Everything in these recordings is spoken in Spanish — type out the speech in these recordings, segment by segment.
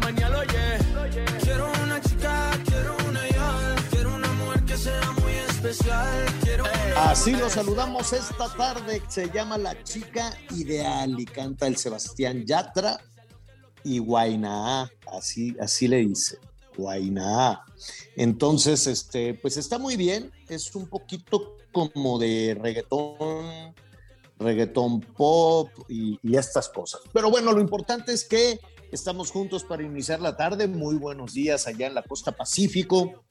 mañana, oye. Quiero una chica, quiero una. Quiero una mujer que sea muy especial. Quiero una Así lo saludamos esta tarde. Se llama La Chica Ideal y canta el Sebastián Yatra y Guainá. Así, así le dice. Guainá. Entonces, este, pues está muy bien. Es un poquito como de reggaetón, reggaetón pop y, y estas cosas. Pero bueno, lo importante es que estamos juntos para iniciar la tarde. Muy buenos días allá en la costa Pacífico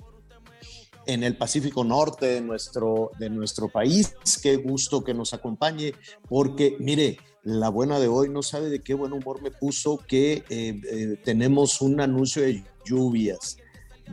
en el Pacífico Norte de nuestro, de nuestro país. Qué gusto que nos acompañe, porque mire, la buena de hoy no sabe de qué buen humor me puso que eh, eh, tenemos un anuncio de lluvias.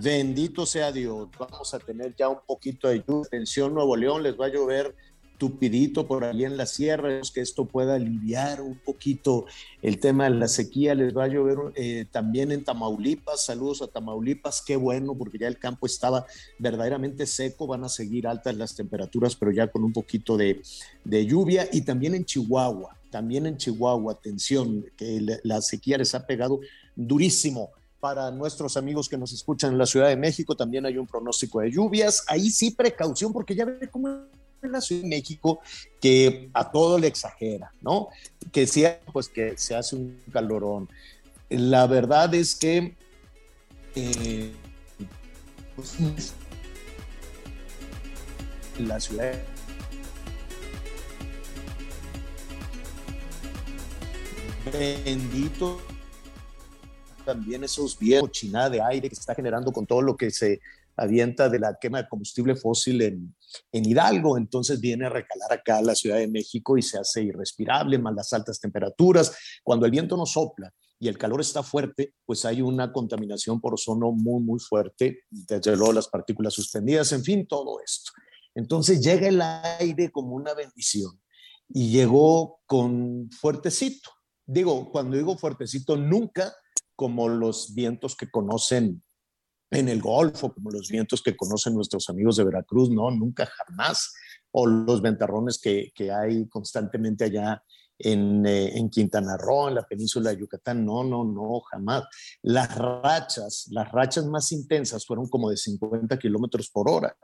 Bendito sea Dios, vamos a tener ya un poquito de lluvia. Atención, Nuevo León, les va a llover tupidito por ahí en la sierra, que esto pueda aliviar un poquito el tema de la sequía, les va a llover eh, también en Tamaulipas, saludos a Tamaulipas, qué bueno, porque ya el campo estaba verdaderamente seco, van a seguir altas las temperaturas, pero ya con un poquito de, de lluvia, y también en Chihuahua, también en Chihuahua, atención, que la, sequía les ha pegado durísimo. Para nuestros amigos que nos escuchan en la Ciudad de México, también hay un pronóstico de lluvias. Ahí sí, precaución, porque ya ve cómo la Ciudad de México que a todo le exagera, ¿no? Que sea, pues que se hace un calorón. La verdad es que eh, pues, la ciudad bendito también esos vientos, chinada de aire que se está generando con todo lo que se avienta de la quema de combustible fósil en, en, Hidalgo, entonces viene a recalar acá a la Ciudad de México y se hace irrespirable, más las altas temperaturas. Cuando el viento no sopla y el calor está fuerte, pues hay una contaminación por ozono muy, muy fuerte, desde luego las partículas suspendidas, en fin, todo esto. Entonces llega el aire como una bendición y llegó con fuertecito. Digo, cuando digo fuertecito, nunca como los vientos que conocen en el Golfo, como los vientos que conocen nuestros amigos de Veracruz, no, nunca jamás, o los ventarrones que, que hay constantemente allá en, eh, en, Quintana Roo, en la península de Yucatán, no, no, no, jamás. Las rachas, las rachas más intensas fueron como de 50 kilómetros por hora,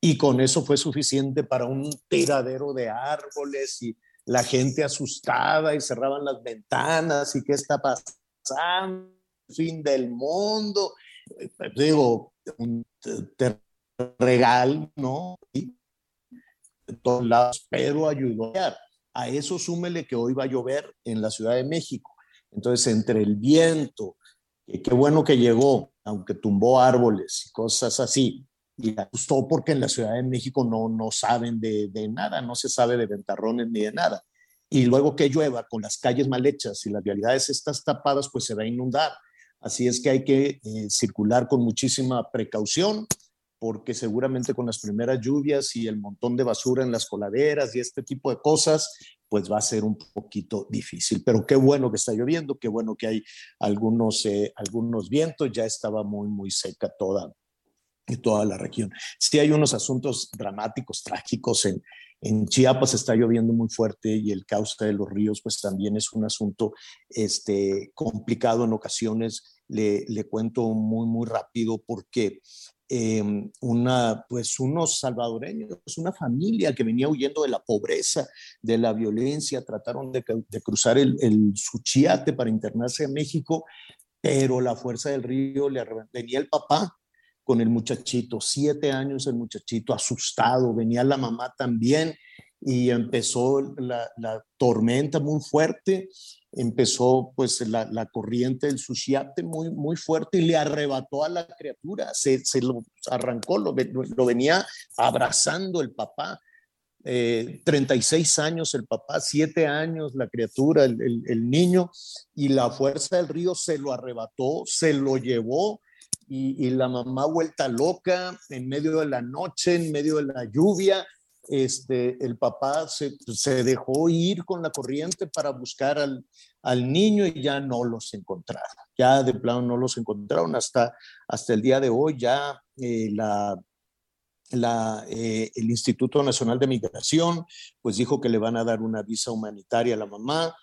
y con eso fue suficiente para un tiradero de árboles y la gente asustada y cerraban las ventanas y qué está pasando, fin del mundo digo, un te regal, ¿no? Y de todos lados, pero ayudó a eso súmele que hoy va a llover en la Ciudad de México. Entonces, entre el viento, qué bueno que llegó, aunque tumbó árboles y cosas así, y asustó porque en la Ciudad de México no, no saben de, de nada, no se sabe de ventarrones ni de nada. Y luego que llueva con las calles mal hechas y las vialidades estas tapadas, pues se va a inundar. Así es que hay que eh, circular con muchísima precaución, porque seguramente con las primeras lluvias y el montón de basura en las coladeras y este tipo de cosas, pues va a ser un poquito difícil. Pero qué bueno que está lloviendo, qué bueno que hay algunos, eh, algunos vientos, ya estaba muy, muy seca toda, toda la región. Sí hay unos asuntos dramáticos, trágicos en, en Chiapas está lloviendo muy fuerte y el cauce de los ríos pues también es un asunto este, complicado en ocasiones. Le, cuento muy, muy rápido porque em, una, pues unos salvadoreños, una familia que venía huyendo de la pobreza, de la violencia, trataron de, cruzar el, el, Suchiate para internarse a México, pero la fuerza del río le venía el papá con el muchachito, siete años el muchachito, asustado, venía la mamá también y empezó la, tormenta muy fuerte empezó pues la, corriente del Sushiate muy, muy fuerte y le arrebató a la criatura, se, se lo arrancó, lo, lo, venía abrazando el papá. 36 eh, años el papá, 7 años la criatura, el, niño, y la fuerza del río se lo arrebató, se lo llevó, y, y la mamá vuelta loca en medio de la noche, en medio de la lluvia, este, el papá se, se, dejó ir con la corriente para buscar al, al, niño y ya no los encontraron. Ya de plano no los encontraron hasta, hasta el día de hoy. Ya eh, la, la, eh, el Instituto Nacional de Migración pues dijo que le van a dar una visa humanitaria a la mamá.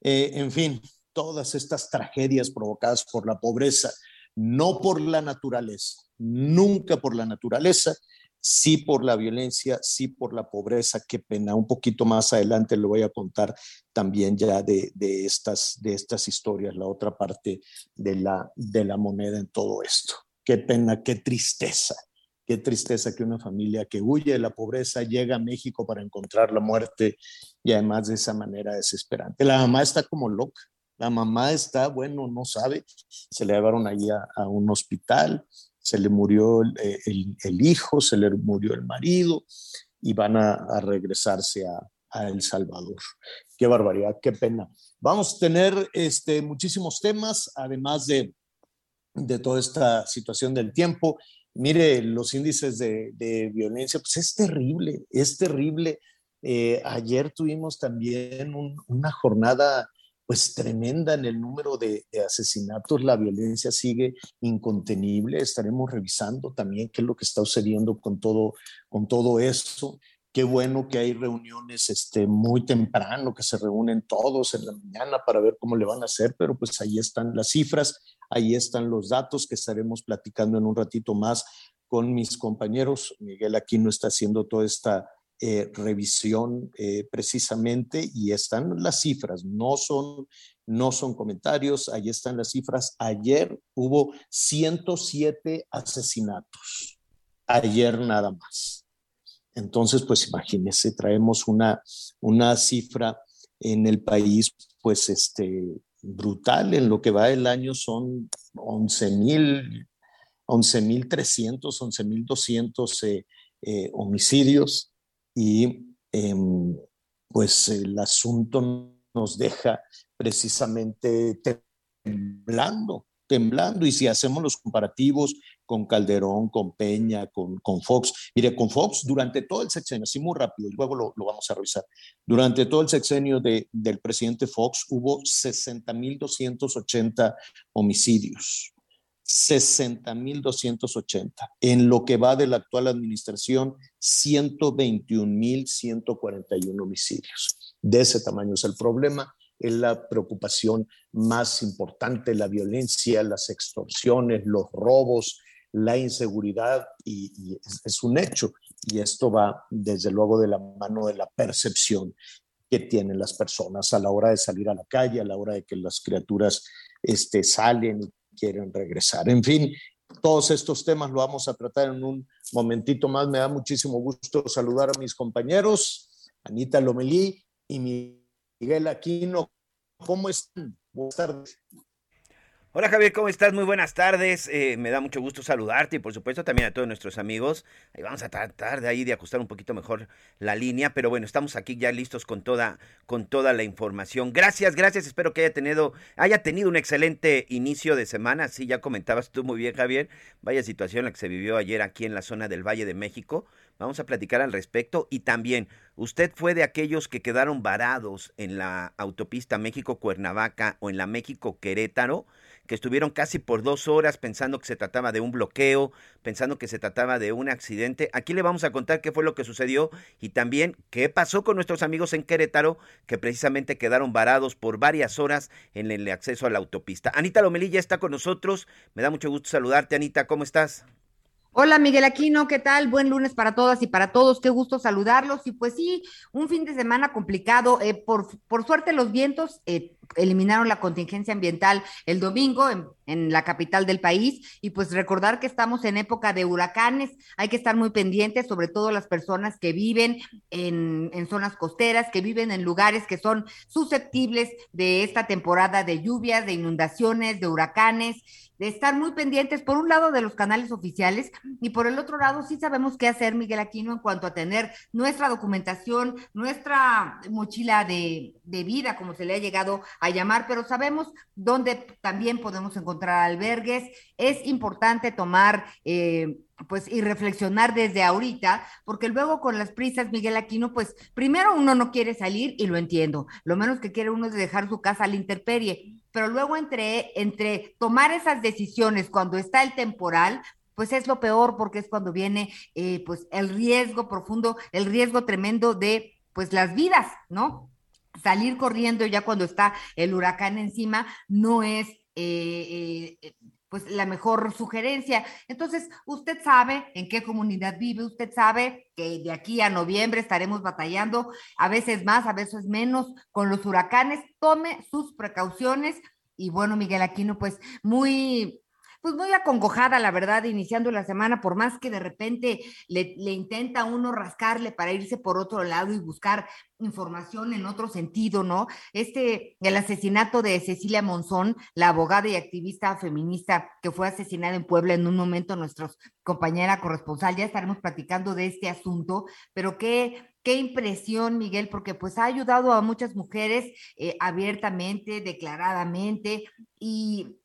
Eh, en fin, todas estas tragedias provocadas por la pobreza, no por la naturaleza, nunca por la naturaleza, sí por la violencia, sí por la pobreza, qué pena. Un poquito más adelante le voy a contar también ya de, estas, de estas historias, la otra parte de la, de la moneda en todo esto. Qué pena, qué tristeza. Qué tristeza que una familia que huye de la pobreza llega a México para encontrar la muerte y además de esa manera desesperante. La mamá está como loca. La mamá está, bueno, no sabe. Se le llevaron allí a un hospital se le murió eh, el, hijo, se le murió el marido y van a, regresarse a, El Salvador. Qué barbaridad, qué pena. Vamos a tener este, muchísimos temas, además de, de toda esta situación del tiempo. Mire, los índices de, violencia, pues es terrible, es terrible. Eh, ayer tuvimos también una jornada pues tremenda en el número de, asesinatos, la violencia sigue incontenible, estaremos revisando también qué es lo que está sucediendo con todo, con todo eso. Qué bueno que hay reuniones este, muy temprano, que se reúnen todos en la mañana para ver cómo le van a hacer, pero pues ahí están las cifras, ahí están los datos que estaremos platicando en un ratito más con mis compañeros. Miguel Aquino está haciendo toda esta eh, revisión eh, precisamente y están las cifras, no son, no son comentarios, ahí están las cifras. Ayer hubo 107 asesinatos, ayer nada más. Entonces, pues imagínense, traemos una, una cifra en el país, pues este, brutal, en lo que va el año son 11 mil, 11.300, 11.200 eh, eh, homicidios y em, pues el asunto nos deja precisamente temblando, temblando. Y si hacemos los comparativos con Calderón, con Peña, con, con Fox, mire, con Fox durante todo el sexenio, así muy rápido, y luego lo, lo vamos a revisar, durante todo el sexenio de, del presidente Fox hubo 60.280 homicidios. 60.280. En lo que va de la actual administración, 121.141 homicidios. De ese tamaño es el problema. Es la preocupación más importante, la violencia, las extorsiones, los robos, la inseguridad, y, es, un hecho. Y esto va, desde luego, de la mano de la percepción que tienen las personas a la hora de salir a la calle, a la hora de que las criaturas este, salen quieren regresar. En fin, todos estos temas lo vamos a tratar en un momentito más. Me da muchísimo gusto saludar a mis compañeros, Anita Lomelí y Miguel Aquino. ¿Cómo están? Buenas tardes. Hola Javier, ¿cómo estás? Muy buenas tardes. Eh, me da mucho gusto saludarte y por supuesto también a todos nuestros amigos. Ahí vamos a tratar de ahí de ajustar un poquito mejor la línea, pero bueno, estamos aquí ya listos con toda, con toda la información. Gracias, gracias. Espero que haya tenido, haya tenido un excelente inicio de semana. Sí, ya comentabas tú muy bien, Javier. Vaya situación la que se vivió ayer aquí en la zona del Valle de México. Vamos a platicar al respecto y también usted fue de aquellos que quedaron varados en la autopista México-Cuernavaca o en la México-Querétaro que estuvieron casi por dos horas pensando que se trataba de un bloqueo, pensando que se trataba de un accidente. Aquí le vamos a contar qué fue lo que sucedió y también qué pasó con nuestros amigos en Querétaro, que precisamente quedaron varados por varias horas en el acceso a la autopista. Anita Lomelilla está con nosotros. Me da mucho gusto saludarte, Anita. ¿Cómo estás? Hola Miguel Aquino, ¿qué tal? Buen lunes para todas y para todos, qué gusto saludarlos. Y pues sí, un fin de semana complicado. Eh, por, por suerte los vientos eh, eliminaron la contingencia ambiental el domingo en, en, la capital del país. Y pues recordar que estamos en época de huracanes, hay que estar muy pendientes, sobre todo las personas que viven en, en zonas costeras, que viven en lugares que son susceptibles de esta temporada de lluvias, de inundaciones, de huracanes de estar muy pendientes, por un lado, de los canales oficiales y por el otro lado, sí sabemos qué hacer, Miguel Aquino, en cuanto a tener nuestra documentación, nuestra mochila de, de vida, como se le ha llegado a llamar, pero sabemos dónde también podemos encontrar albergues. Es importante tomar... Eh, pues y reflexionar desde ahorita, porque luego con las prisas, Miguel Aquino, pues primero uno no quiere salir y lo entiendo, lo menos que quiere uno es dejar su casa a la intemperie, pero luego entre, entre tomar esas decisiones cuando está el temporal, pues es lo peor porque es cuando viene eh, pues el riesgo profundo, el riesgo tremendo de pues las vidas, ¿no? Salir corriendo ya cuando está el huracán encima no es eh, eh, pues la mejor sugerencia. Entonces, usted sabe en qué comunidad vive, usted sabe que de aquí a noviembre estaremos batallando, a veces más, a veces menos, con los huracanes. Tome sus precauciones. Y bueno, Miguel Aquino, pues muy pues muy acongojada, la verdad, iniciando la semana, por más que de repente le, intenta uno rascarle para irse por otro lado y buscar información en otro sentido, ¿no? Este, el asesinato de Cecilia Monzón, la abogada y activista feminista que fue asesinada en Puebla en un momento, nuestra compañera corresponsal, ya estaremos platicando de este asunto, pero qué, qué impresión, Miguel, porque pues ha ayudado a muchas mujeres eh, abiertamente, declaradamente, y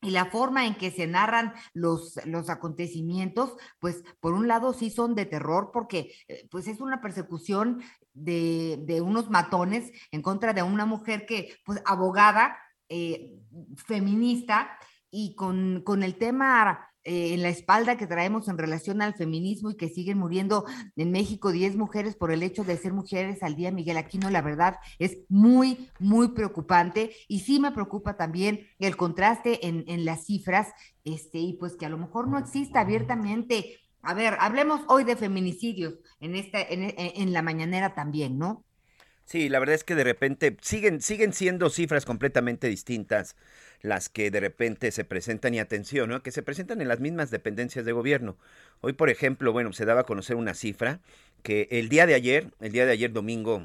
y la forma en que se narran los, los acontecimientos, pues por un lado sí son de terror porque eh, pues es una persecución de, de, unos matones en contra de una mujer que, pues abogada, eh, feminista, y con, con el tema eh, en la espalda que traemos en relación al feminismo y que siguen muriendo en México 10 mujeres por el hecho de ser mujeres al día, Miguel Aquino, la verdad es muy, muy preocupante y sí me preocupa también el contraste en, en las cifras, este, y pues que a lo mejor no exista abiertamente. A ver, hablemos hoy de feminicidios en esta, en, en la mañanera también, ¿no? Sí, la verdad es que de repente siguen, siguen siendo cifras completamente distintas las que de repente se presentan y atención, ¿no? que se presentan en las mismas dependencias de gobierno. Hoy, por ejemplo, bueno, se daba a conocer una cifra que el día de ayer, el día de ayer domingo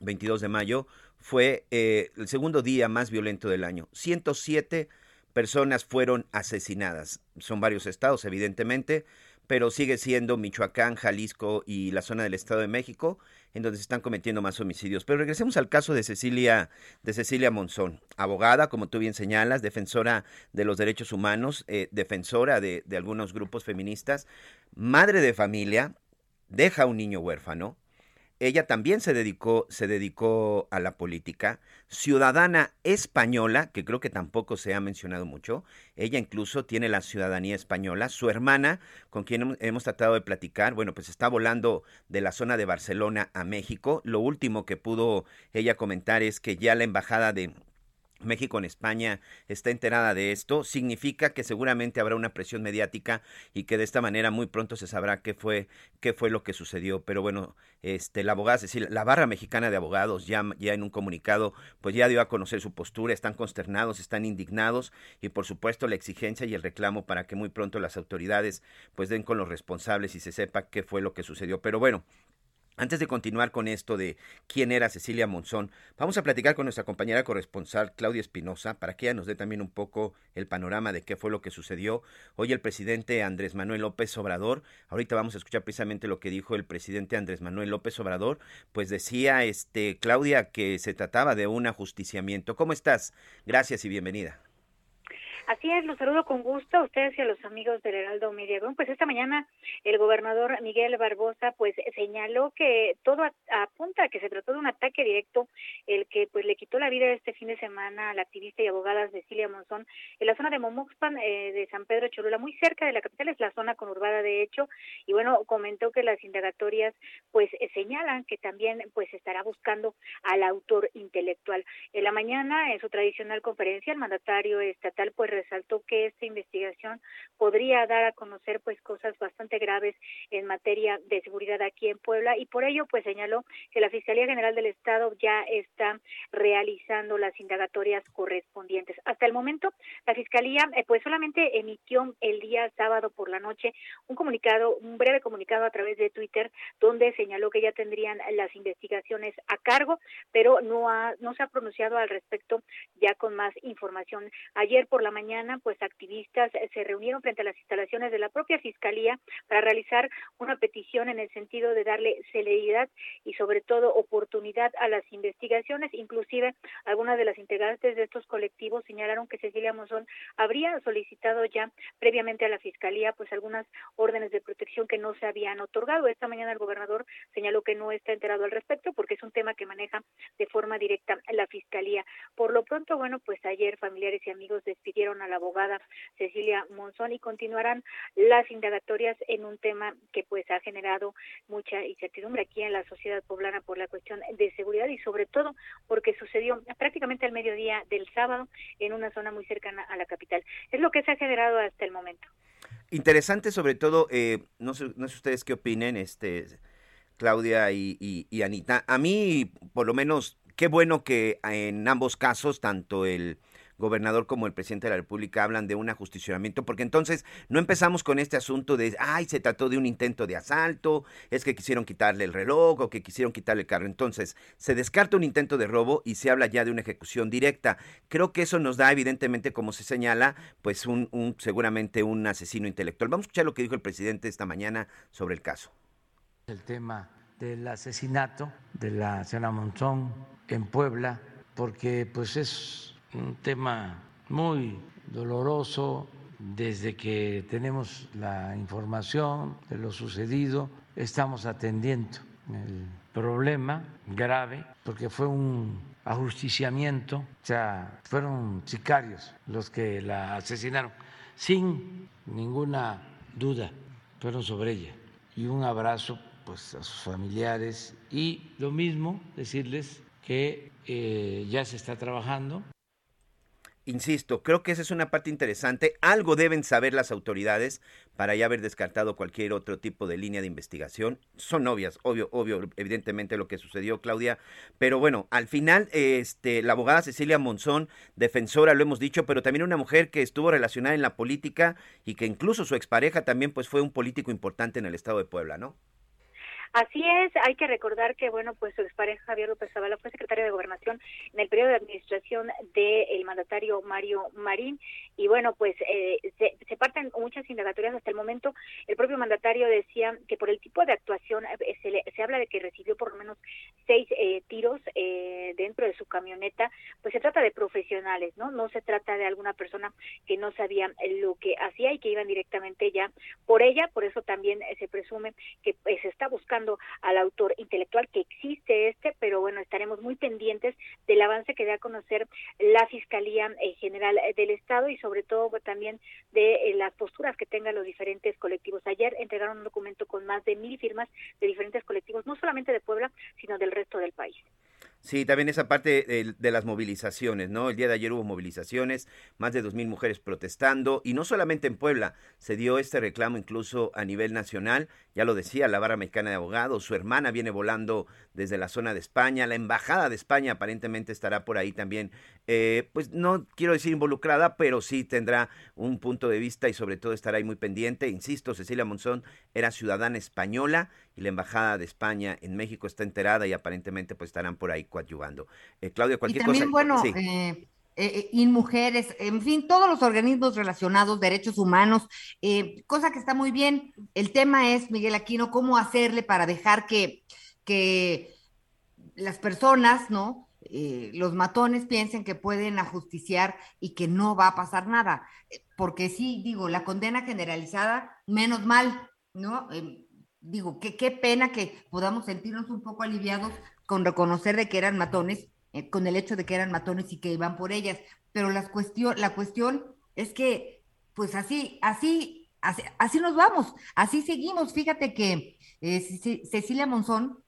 22 de mayo, fue eh, el segundo día más violento del año. 107 personas fueron asesinadas. Son varios estados, evidentemente, pero sigue siendo Michoacán, Jalisco y la zona del Estado de México en donde se están cometiendo más homicidios. Pero regresemos al caso de Cecilia, de Cecilia Monzón, abogada, como tú bien señalas, defensora de los derechos humanos, eh, defensora de, de algunos grupos feministas, madre de familia, deja un niño huérfano, ella también se dedicó, se dedicó a la política, ciudadana española, que creo que tampoco se ha mencionado mucho. Ella incluso tiene la ciudadanía española. Su hermana, con quien hemos tratado de platicar, bueno, pues está volando de la zona de Barcelona a México. Lo último que pudo ella comentar es que ya la embajada de México en España está enterada de esto, significa que seguramente habrá una presión mediática y que de esta manera muy pronto se sabrá qué fue, qué fue lo que sucedió. Pero bueno, este, la abogada Cecilia, la barra mexicana de abogados ya, ya en un comunicado, pues ya dio a conocer su postura, están consternados, están indignados y por supuesto la exigencia y el reclamo para que muy pronto las autoridades pues den con los responsables y se sepa qué fue lo que sucedió. Pero bueno, antes de continuar con esto de quién era Cecilia Monzón, vamos a platicar con nuestra compañera corresponsal Claudia Espinosa para que ella nos dé también un poco el panorama de qué fue lo que sucedió. Hoy el presidente Andrés Manuel López Obrador, ahorita vamos a escuchar precisamente lo que dijo el presidente Andrés Manuel López Obrador, pues decía este Claudia que se trataba de un ajusticiamiento. ¿Cómo estás? Gracias y bienvenida. Así es, los saludo con gusto a ustedes y a los amigos del Heraldo Media Pues esta mañana el gobernador Miguel Barbosa pues señaló que todo apunta a que se trató de un ataque directo el que pues le quitó la vida este fin de semana a la activista y abogada Cecilia Monzón en la zona de Momoxpan eh, de San Pedro Cholula, muy cerca de la capital, es la zona conurbada de hecho y bueno, comentó que las indagatorias pues señalan que también pues estará buscando al autor intelectual. En la mañana en su tradicional conferencia el mandatario estatal pues resaltó que esta investigación podría dar a conocer pues cosas bastante graves en materia de seguridad aquí en Puebla y por ello pues señaló que la Fiscalía General del Estado ya está realizando las indagatorias correspondientes. Hasta el momento la Fiscalía eh, pues solamente emitió el día sábado por la noche un comunicado, un breve comunicado a través de Twitter donde señaló que ya tendrían las investigaciones a cargo, pero no ha no se ha pronunciado al respecto ya con más información. Ayer por la mañana pues activistas se reunieron frente a las instalaciones de la propia Fiscalía para realizar una petición en el sentido de darle celeridad y sobre todo oportunidad a las investigaciones. Inclusive algunas de las integrantes de estos colectivos señalaron que Cecilia Monzón habría solicitado ya previamente a la Fiscalía pues algunas órdenes de protección que no se habían otorgado. Esta mañana el gobernador señaló que no está enterado al respecto porque es un tema que maneja de forma directa la Fiscalía. Por lo pronto, bueno, pues ayer familiares y amigos despidieron a la abogada Cecilia Monzón y continuarán las indagatorias en un tema que pues ha generado mucha incertidumbre aquí en la sociedad poblana por la cuestión de seguridad y sobre todo porque sucedió prácticamente al mediodía del sábado en una zona muy cercana a la capital. Es lo que se ha generado hasta el momento. Interesante sobre todo, eh, no, sé, no sé ustedes qué opinen, este, Claudia y, y Anita. A mí, por lo menos, qué bueno que en ambos casos, tanto el gobernador como el presidente de la República hablan de un ajusticionamiento, porque entonces no empezamos con este asunto de, ay, se trató de un intento de asalto, es que quisieron quitarle el reloj o que quisieron quitarle el carro. Entonces, se descarta un intento de robo y se habla ya de una ejecución directa. Creo que eso nos da, evidentemente, como se señala, pues un, un seguramente un asesino intelectual. Vamos a escuchar lo que dijo el presidente esta mañana sobre el caso. El tema del asesinato de la señora Monzón en Puebla, porque pues es un tema muy doloroso desde que tenemos la información de lo sucedido, estamos atendiendo el problema grave porque fue un ajusticiamiento, o sea, fueron sicarios los que la asesinaron, sin ninguna duda, fueron sobre ella. Y un abrazo pues a sus familiares. Y lo mismo decirles que eh, ya se está trabajando insisto, creo que esa es una parte interesante. Algo deben saber las autoridades para ya haber descartado cualquier otro tipo de línea de investigación. Son obvias, obvio, obvio, evidentemente lo que sucedió, Claudia. Pero bueno, al final, este, la abogada Cecilia Monzón, defensora, lo hemos dicho, pero también una mujer que estuvo relacionada en la política y que incluso su expareja también pues fue un político importante en el estado de Puebla, ¿no? Así es, hay que recordar que, bueno, pues su expareja Javier López Zavala fue secretario de Gobernación en el periodo de administración del mandatario Mario Marín y, bueno, pues eh, se, parten muchas indagatorias hasta el momento. El propio mandatario decía que por el tipo de actuación eh, se, se habla de que recibió por lo menos seis eh, tiros dentro de su camioneta, pues se trata de profesionales, ¿no? No se trata de alguna persona que no sabía lo que hacía y que iban directamente ya por ella, por eso también se presume que se está buscando al autor intelectual, que existe este, pero bueno, estaremos muy pendientes del avance que dé a conocer la Fiscalía eh, General del Estado y sobre todo pues, también de eh, las posturas que tengan los diferentes colectivos. Ayer entregaron un documento con más de mil firmas de diferentes colectivos, no solamente de Puebla, sino del resto del país. Sí, también esa parte de, las movilizaciones, ¿no? El día de ayer hubo movilizaciones, más de dos mil mujeres protestando, y no solamente en Puebla, se dio este reclamo incluso a nivel nacional, ya lo decía la Barra Mexicana de Abogados, su hermana viene volando desde la zona de España, la Embajada de España aparentemente estará por ahí también, eh, pues no quiero decir involucrada, pero sí tendrá un punto de vista y sobre todo estará ahí muy pendiente. Insisto, Cecilia Monzón era ciudadana española y la Embajada de España en México está enterada y aparentemente pues estarán por ahí coadyuvando. Eh, Claudia, cualquier y también, cosa. Bueno, eh, eh, eh mujeres, en fin, todos los organismos relacionados, derechos humanos, eh, cosa que está muy bien. El tema es, Miguel Aquino, cómo hacerle para dejar que, que las personas, ¿no? los matones piensen que pueden ajusticiar y que no va a pasar nada. Porque sí, digo, la condena generalizada, menos mal, ¿no? Digo, qué, qué pena que podamos sentirnos un poco aliviados con reconocer de que eran matones, eh, con el hecho de que eran matones y que iban por ellas. Pero la cuestión, la cuestión es que, pues así, así, así, nos vamos, así seguimos. Fíjate que eh, Cecilia Monzón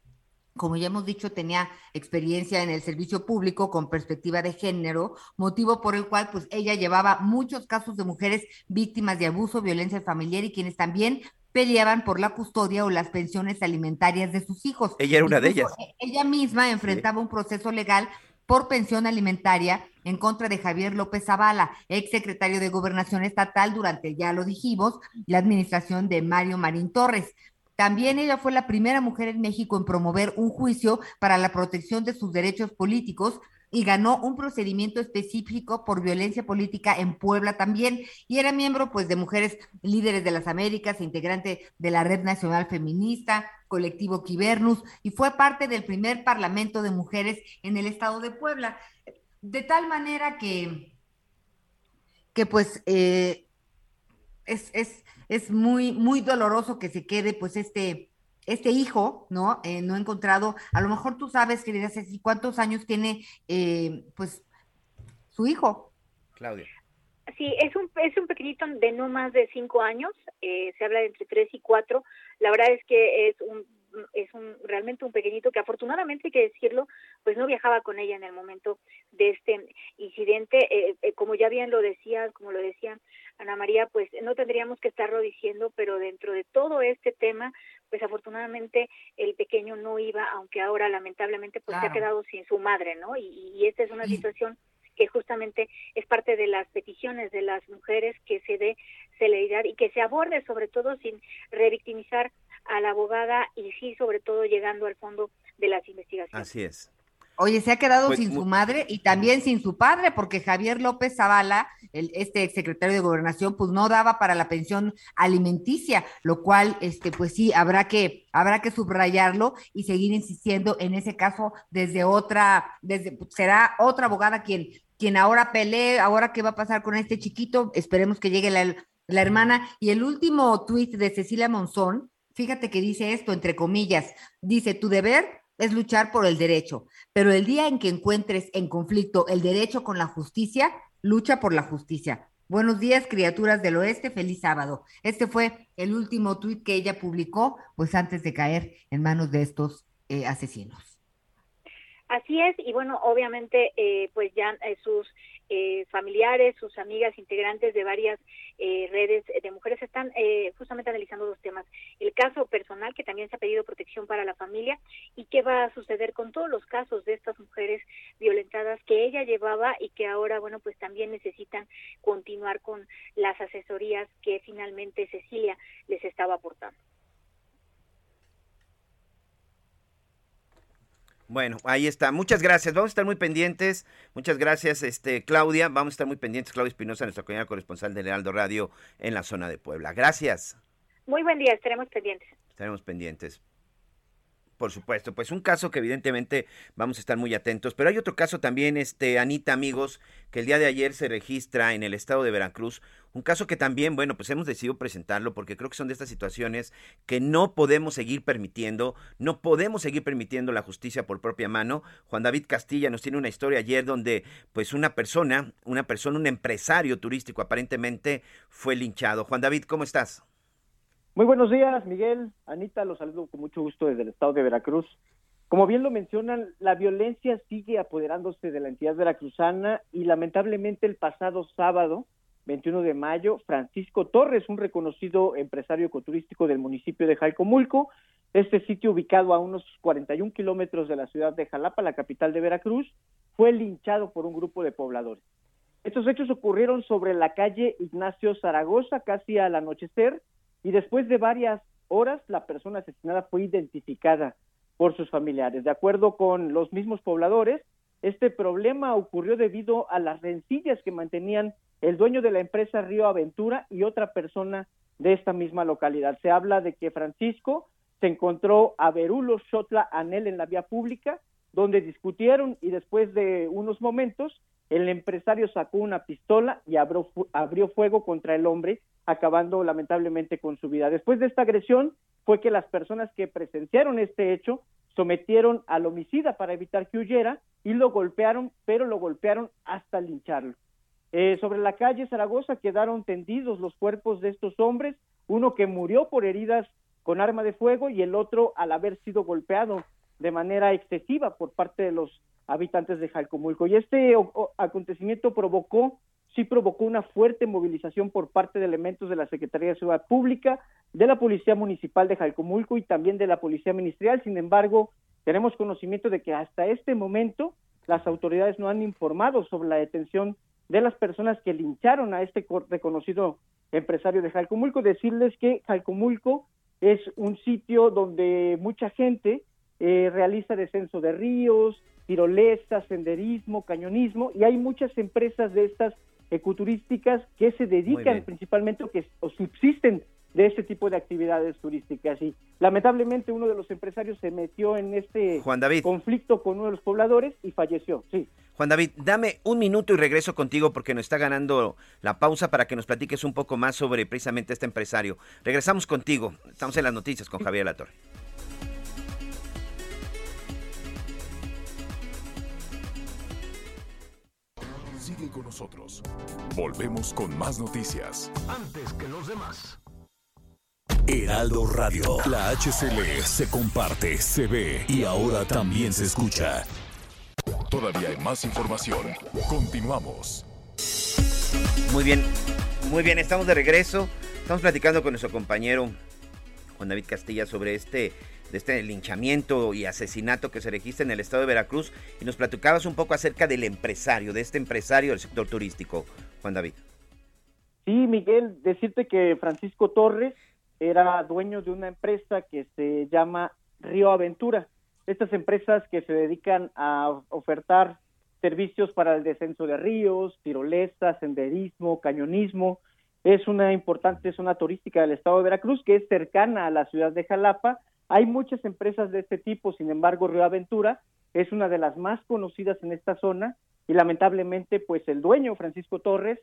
como ya hemos dicho, tenía experiencia en el servicio público con perspectiva de género, motivo por el cual pues ella llevaba muchos casos de mujeres víctimas de abuso, violencia familiar y quienes también peleaban por la custodia o las pensiones alimentarias de sus hijos. Ella era una de ellas. Ella misma enfrentaba un proceso legal por pensión alimentaria en contra de Javier López Zavala, ex secretario de Gobernación Estatal durante, ya lo dijimos, la administración de Mario Marín Torres. También ella fue la primera mujer en México en promover un juicio para la protección de sus derechos políticos y ganó un procedimiento específico por violencia política en Puebla también y era miembro pues de Mujeres Líderes de las Américas, integrante de la Red Nacional Feminista, colectivo Quibernus y fue parte del primer Parlamento de Mujeres en el estado de Puebla. De tal manera que, que pues eh, es, es, es muy, muy doloroso que se quede pues este, este hijo, ¿no? Eh, no he encontrado, a lo mejor tú sabes, querida Ceci, cuántos años tiene eh, pues su hijo. Claudia. Sí, es un, es un pequeñito de no más de cinco años, eh, se habla de entre tres y cuatro. La verdad es que es un es un realmente un pequeñito que afortunadamente hay que decirlo pues no viajaba con ella en el momento de este incidente. Eh, eh, como ya bien lo decía como lo decía Ana María pues no tendríamos que estarlo diciendo pero dentro de todo este tema pues afortunadamente el pequeño no iba aunque ahora lamentablemente pues se ha quedado sin su madre no y, y esta es una situación que justamente es parte de las peticiones de las mujeres que se dé celeridad y que se aborde sobre todo sin revictimizar a la abogada y sí sobre todo llegando al fondo de las investigaciones. Así es. Oye, se ha quedado pues, sin su madre y también sin su padre, porque Javier López Zavala, el, este exsecretario de Gobernación, pues no daba para la pensión alimenticia, lo cual, este, pues sí, habrá que, habrá que subrayarlo y seguir insistiendo en ese caso desde otra, desde, será otra abogada quien, quien ahora pelee, ahora qué va a pasar con este chiquito, esperemos que llegue la, la hermana. Y el último tuit de Cecilia Monzón, fíjate que dice esto, entre comillas, dice, tu deber es luchar por el derecho, pero el día en que encuentres en conflicto el derecho con la justicia, lucha por la justicia. Buenos días, criaturas del oeste, feliz sábado. Este fue el último tuit que ella publicó, pues antes de caer en manos de estos eh, asesinos. Así es, y bueno, obviamente, eh, pues ya eh, sus eh, familiares, sus amigas, integrantes de varias eh, redes de mujeres están eh, justamente analizando dos temas. El caso personal, que también se ha pedido protección para la familia, y qué va a suceder con todos los casos de estas mujeres violentadas que ella llevaba y que ahora, bueno, pues también necesitan continuar con las asesorías que finalmente Cecilia les estaba aportando. Bueno, ahí está. Muchas gracias. Vamos a estar muy pendientes. Muchas gracias, este Claudia. Vamos a estar muy pendientes. Claudia Espinosa, nuestra comunidad corresponsal de Lealdo Radio en la zona de Puebla. Gracias. Muy buen día. Estaremos pendientes. Estaremos pendientes. Por supuesto, pues un caso que evidentemente vamos a estar muy atentos, pero hay otro caso también, este Anita, amigos, que el día de ayer se registra en el estado de Veracruz, un caso que también, bueno, pues hemos decidido presentarlo porque creo que son de estas situaciones que no podemos seguir permitiendo, no podemos seguir permitiendo la justicia por propia mano. Juan David Castilla nos tiene una historia ayer donde pues una persona, una persona, un empresario turístico aparentemente fue linchado. Juan David, ¿cómo estás? Muy buenos días, Miguel. Anita, los saludo con mucho gusto desde el estado de Veracruz. Como bien lo mencionan, la violencia sigue apoderándose de la entidad veracruzana y lamentablemente el pasado sábado, 21 de mayo, Francisco Torres, un reconocido empresario ecoturístico del municipio de Jalcomulco, este sitio ubicado a unos 41 kilómetros de la ciudad de Jalapa, la capital de Veracruz, fue linchado por un grupo de pobladores. Estos hechos ocurrieron sobre la calle Ignacio Zaragoza, casi al anochecer, y después de varias horas la persona asesinada fue identificada por sus familiares. De acuerdo con los mismos pobladores, este problema ocurrió debido a las rencillas que mantenían el dueño de la empresa Río Aventura y otra persona de esta misma localidad. Se habla de que Francisco se encontró a Berulo Shotla Anel en la vía pública, donde discutieron y después de unos momentos el empresario sacó una pistola y abrió, abrió fuego contra el hombre, acabando lamentablemente con su vida. Después de esta agresión fue que las personas que presenciaron este hecho sometieron al homicida para evitar que huyera y lo golpearon, pero lo golpearon hasta lincharlo. Eh, sobre la calle Zaragoza quedaron tendidos los cuerpos de estos hombres, uno que murió por heridas con arma de fuego y el otro al haber sido golpeado de manera excesiva por parte de los habitantes de Jalcomulco. Y este acontecimiento provocó, sí provocó una fuerte movilización por parte de elementos de la Secretaría de Seguridad Pública, de la Policía Municipal de Jalcomulco y también de la Policía Ministerial. Sin embargo, tenemos conocimiento de que hasta este momento las autoridades no han informado sobre la detención de las personas que lincharon a este reconocido empresario de Jalcomulco. Decirles que Jalcomulco es un sitio donde mucha gente eh, realiza descenso de ríos, tirolesas, senderismo, cañonismo, y hay muchas empresas de estas ecoturísticas que se dedican principalmente o que o subsisten de este tipo de actividades turísticas. Y lamentablemente uno de los empresarios se metió en este conflicto con uno de los pobladores y falleció. Sí. Juan David, dame un minuto y regreso contigo porque nos está ganando la pausa para que nos platiques un poco más sobre precisamente este empresario. Regresamos contigo. Estamos en las noticias con Javier Latorre. Sigue con nosotros. Volvemos con más noticias. Antes que los demás. Heraldo Radio. La HCL se comparte, se ve y ahora también se escucha. Todavía hay más información. Continuamos. Muy bien, muy bien, estamos de regreso. Estamos platicando con nuestro compañero Juan David Castilla sobre este, de este linchamiento y asesinato que se registra en el estado de Veracruz y nos platicabas un poco acerca del empresario, de este empresario del sector turístico, Juan David. Sí, Miguel, decirte que Francisco Torres era dueño de una empresa que se llama Río Aventura estas empresas que se dedican a ofertar servicios para el descenso de ríos, tirolesas, senderismo, cañonismo. Es una importante zona turística del estado de Veracruz que es cercana a la ciudad de Jalapa. Hay muchas empresas de este tipo, sin embargo, Río Aventura es una de las más conocidas en esta zona y lamentablemente, pues el dueño, Francisco Torres,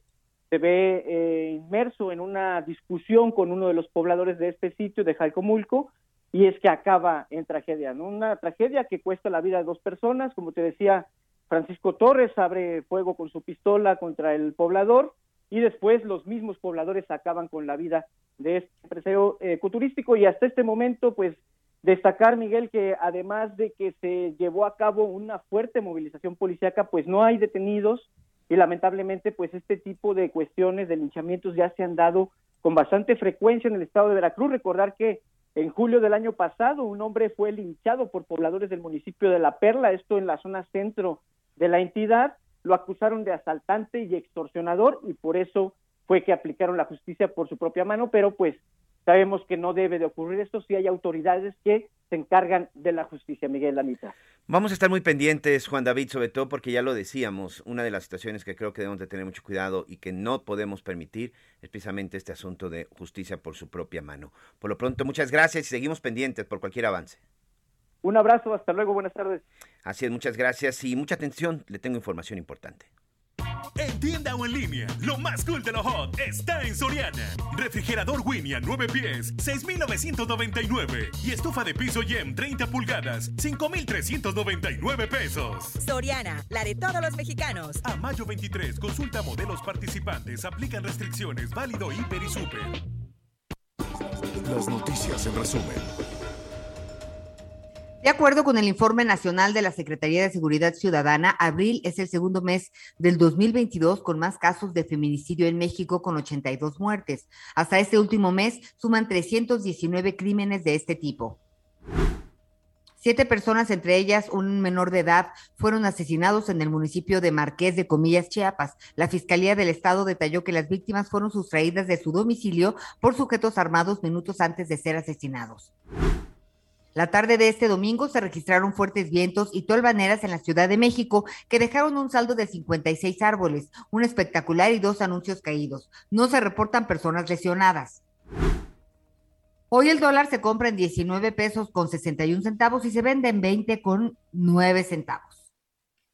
se ve eh, inmerso en una discusión con uno de los pobladores de este sitio, de Jalcomulco, y es que acaba en tragedia, ¿no? Una tragedia que cuesta la vida de dos personas, como te decía, Francisco Torres abre fuego con su pistola contra el poblador y después los mismos pobladores acaban con la vida de este empresario eh, y hasta este momento, pues destacar, Miguel, que además de que se llevó a cabo una fuerte movilización policíaca, pues no hay detenidos y lamentablemente, pues este tipo de cuestiones de linchamientos ya se han dado con bastante frecuencia en el estado de Veracruz. Recordar que en julio del año pasado, un hombre fue linchado por pobladores del municipio de La Perla, esto en la zona centro de la entidad. Lo acusaron de asaltante y extorsionador y por eso fue que aplicaron la justicia por su propia mano, pero pues sabemos que no debe de ocurrir esto si hay autoridades que se encargan de la justicia, Miguel Anita. Vamos a estar muy pendientes, Juan David, sobre todo porque ya lo decíamos, una de las situaciones que creo que debemos de tener mucho cuidado y que no podemos permitir es precisamente este asunto de justicia por su propia mano. Por lo pronto, muchas gracias y seguimos pendientes por cualquier avance. Un abrazo, hasta luego, buenas tardes. Así es, muchas gracias y mucha atención, le tengo información importante. En tienda o en línea, lo más cool de lo hot está en Soriana. Refrigerador Winian 9 pies, 6,999. Y estufa de piso Yem 30 pulgadas, 5,399 pesos. Soriana, la de todos los mexicanos. A mayo 23, consulta modelos participantes, aplican restricciones, válido hiper y super. Las noticias en resumen. De acuerdo con el informe nacional de la Secretaría de Seguridad Ciudadana, abril es el segundo mes del 2022 con más casos de feminicidio en México con 82 muertes. Hasta este último mes suman 319 crímenes de este tipo. Siete personas, entre ellas un menor de edad, fueron asesinados en el municipio de Marqués de Comillas, Chiapas. La Fiscalía del Estado detalló que las víctimas fueron sustraídas de su domicilio por sujetos armados minutos antes de ser asesinados. La tarde de este domingo se registraron fuertes vientos y tolvaneras en la Ciudad de México que dejaron un saldo de 56 árboles, un espectacular y dos anuncios caídos. No se reportan personas lesionadas. Hoy el dólar se compra en 19 pesos con 61 centavos y se vende en 20 con 9 centavos.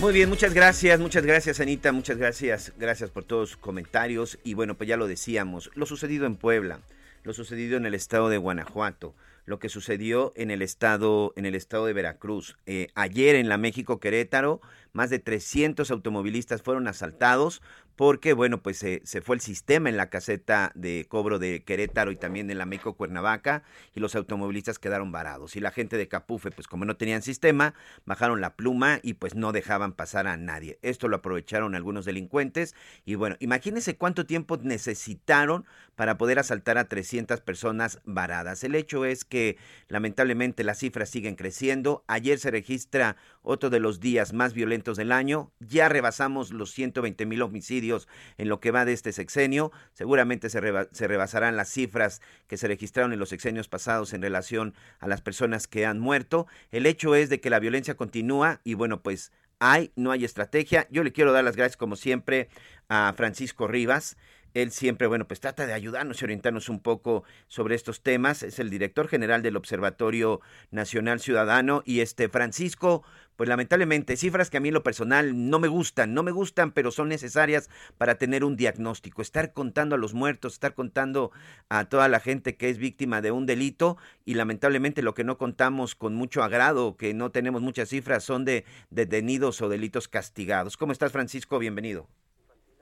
Muy bien, muchas gracias, muchas gracias Anita, muchas gracias, gracias por todos sus comentarios y bueno, pues ya lo decíamos, lo sucedido en Puebla, lo sucedido en el estado de Guanajuato, lo que sucedió en el estado, en el estado de Veracruz. Eh, ayer en la México Querétaro, más de 300 automovilistas fueron asaltados porque, bueno, pues se fue el sistema en la caseta de cobro de Querétaro y también en la México Cuernavaca y los automovilistas quedaron varados. Y la gente de Capufe, pues como no tenían sistema, bajaron la pluma y pues no dejaban pasar a nadie. Esto lo aprovecharon algunos delincuentes y bueno, imagínense cuánto tiempo necesitaron para poder asaltar a 300 personas varadas. El hecho es que lamentablemente las cifras siguen creciendo. Ayer se registra otro de los días más violentos del año. Ya rebasamos los 120 mil homicidios en lo que va de este sexenio. Seguramente se, se rebasarán las cifras que se registraron en los sexenios pasados en relación a las personas que han muerto. El hecho es de que la violencia continúa y bueno, pues hay, no hay estrategia. Yo le quiero dar las gracias como siempre a Francisco Rivas. Él siempre, bueno, pues trata de ayudarnos y orientarnos un poco sobre estos temas. Es el director general del Observatorio Nacional Ciudadano. Y este, Francisco, pues lamentablemente, cifras que a mí en lo personal no me gustan, no me gustan, pero son necesarias para tener un diagnóstico. Estar contando a los muertos, estar contando a toda la gente que es víctima de un delito y lamentablemente lo que no contamos con mucho agrado, que no tenemos muchas cifras, son de detenidos o delitos castigados. ¿Cómo estás, Francisco? Bienvenido.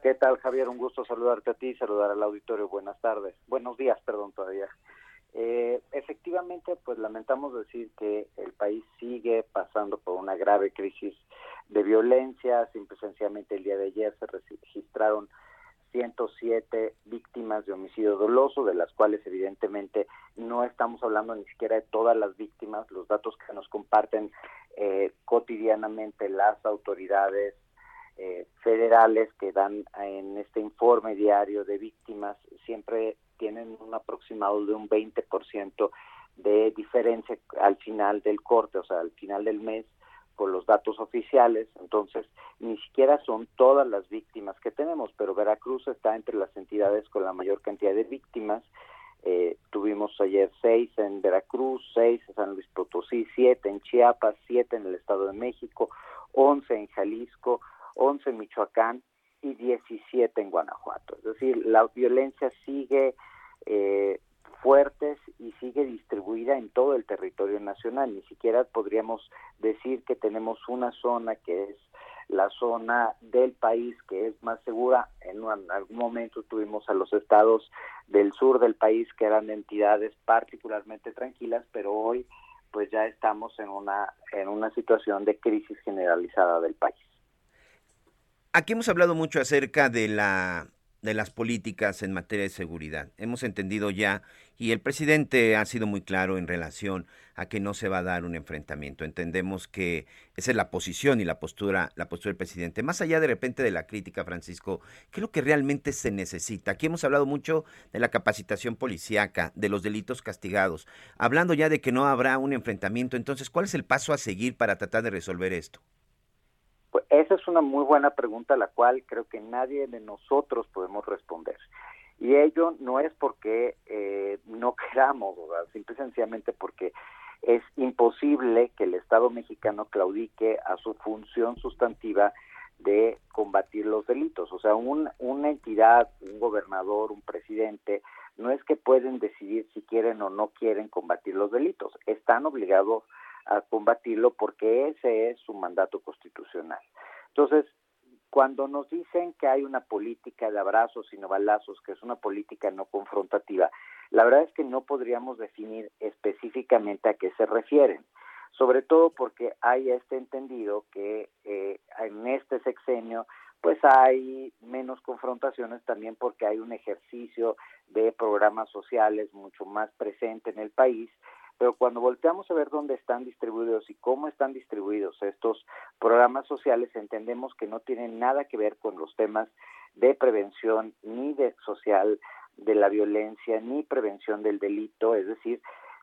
¿Qué tal, Javier? Un gusto saludarte a ti, saludar al auditorio. Buenas tardes. Buenos días, perdón, todavía. Eh, efectivamente, pues lamentamos decir que el país sigue pasando por una grave crisis de violencia. Simple sencillamente el día de ayer se registraron 107 víctimas de homicidio doloso, de las cuales evidentemente no estamos hablando ni siquiera de todas las víctimas. Los datos que nos comparten eh, cotidianamente las autoridades eh, federales que dan en este informe diario de víctimas siempre tienen un aproximado de un 20% de diferencia al final del corte, o sea, al final del mes con los datos oficiales, entonces ni siquiera son todas las víctimas que tenemos, pero Veracruz está entre las entidades con la mayor cantidad de víctimas. Eh, tuvimos ayer seis en Veracruz, seis en San Luis Potosí, siete en Chiapas, siete en el Estado de México, once en Jalisco, 11 en Michoacán y 17 en Guanajuato. Es decir, la violencia sigue eh, fuerte y sigue distribuida en todo el territorio nacional. Ni siquiera podríamos decir que tenemos una zona que es la zona del país que es más segura. En, en, algún momento tuvimos a los estados del sur del país que eran entidades particularmente tranquilas, pero hoy pues ya estamos en una en una situación de crisis generalizada del país. Aquí hemos hablado mucho acerca de la de las políticas en materia de seguridad. Hemos entendido ya y el presidente ha sido muy claro en relación a que no se va a dar un enfrentamiento. Entendemos que esa es la posición y la postura la postura del presidente. Más allá de repente de la crítica, Francisco, ¿qué es lo que realmente se necesita? Aquí hemos hablado mucho de la capacitación policíaca, de los delitos castigados. Hablando ya de que no habrá un enfrentamiento, entonces, ¿cuál es el paso a seguir para tratar de resolver esto? Pues esa es una muy buena pregunta a la cual creo que nadie de nosotros podemos responder. Y ello no es porque eh, no queramos, ¿verdad? simple y sencillamente porque es imposible que el Estado mexicano claudique a su función sustantiva de combatir los delitos. O sea, un, una entidad, un gobernador, un presidente, no es que pueden decidir si quieren o no quieren combatir los delitos. Están obligados a combatirlo porque ese es su mandato constitucional. Entonces, cuando nos dicen que hay una política de abrazos y no balazos, que es una política no confrontativa, la verdad es que no podríamos definir específicamente a qué se refieren, sobre todo porque hay este entendido que eh, en este sexenio pues hay menos confrontaciones también porque hay un ejercicio de programas sociales mucho más presente en el país pero cuando volteamos a ver dónde están distribuidos y cómo están distribuidos estos programas sociales, entendemos que no tienen nada que ver con los temas de prevención ni de social de la violencia ni prevención del delito, es decir,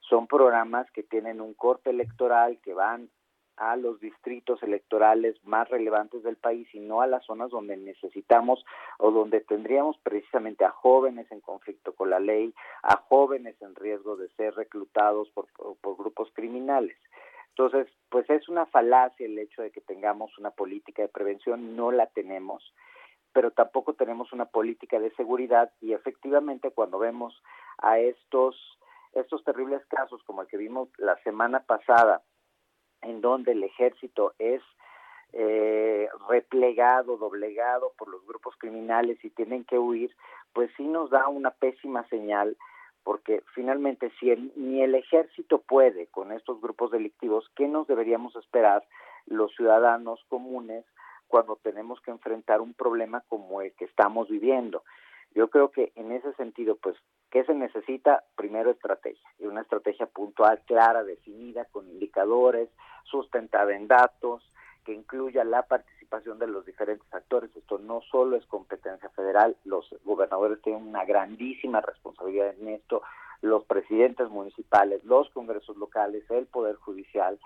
son programas que tienen un corte electoral que van a los distritos electorales más relevantes del país y no a las zonas donde necesitamos o donde tendríamos precisamente a jóvenes en conflicto con la ley, a jóvenes en riesgo de ser reclutados por, por grupos criminales. Entonces, pues es una falacia el hecho de que tengamos una política de prevención, no la tenemos, pero tampoco tenemos una política de seguridad y efectivamente cuando vemos a estos estos terribles casos como el que vimos la semana pasada, en donde el ejército es eh, replegado, doblegado por los grupos criminales y tienen que huir, pues sí nos da una pésima señal porque finalmente si ni el ejército puede con estos grupos delictivos, ¿qué nos deberíamos esperar los ciudadanos comunes cuando tenemos que enfrentar un problema como el que estamos viviendo? Yo creo que en ese sentido, pues, ¿qué se necesita? Primero estrategia, y una estrategia puntual, clara, definida, con indicadores, sustentada en datos, que incluya la participación de los diferentes actores. Esto no solo es competencia federal, los gobernadores tienen una grandísima responsabilidad en esto, los presidentes municipales, los congresos locales, el Poder Judicial.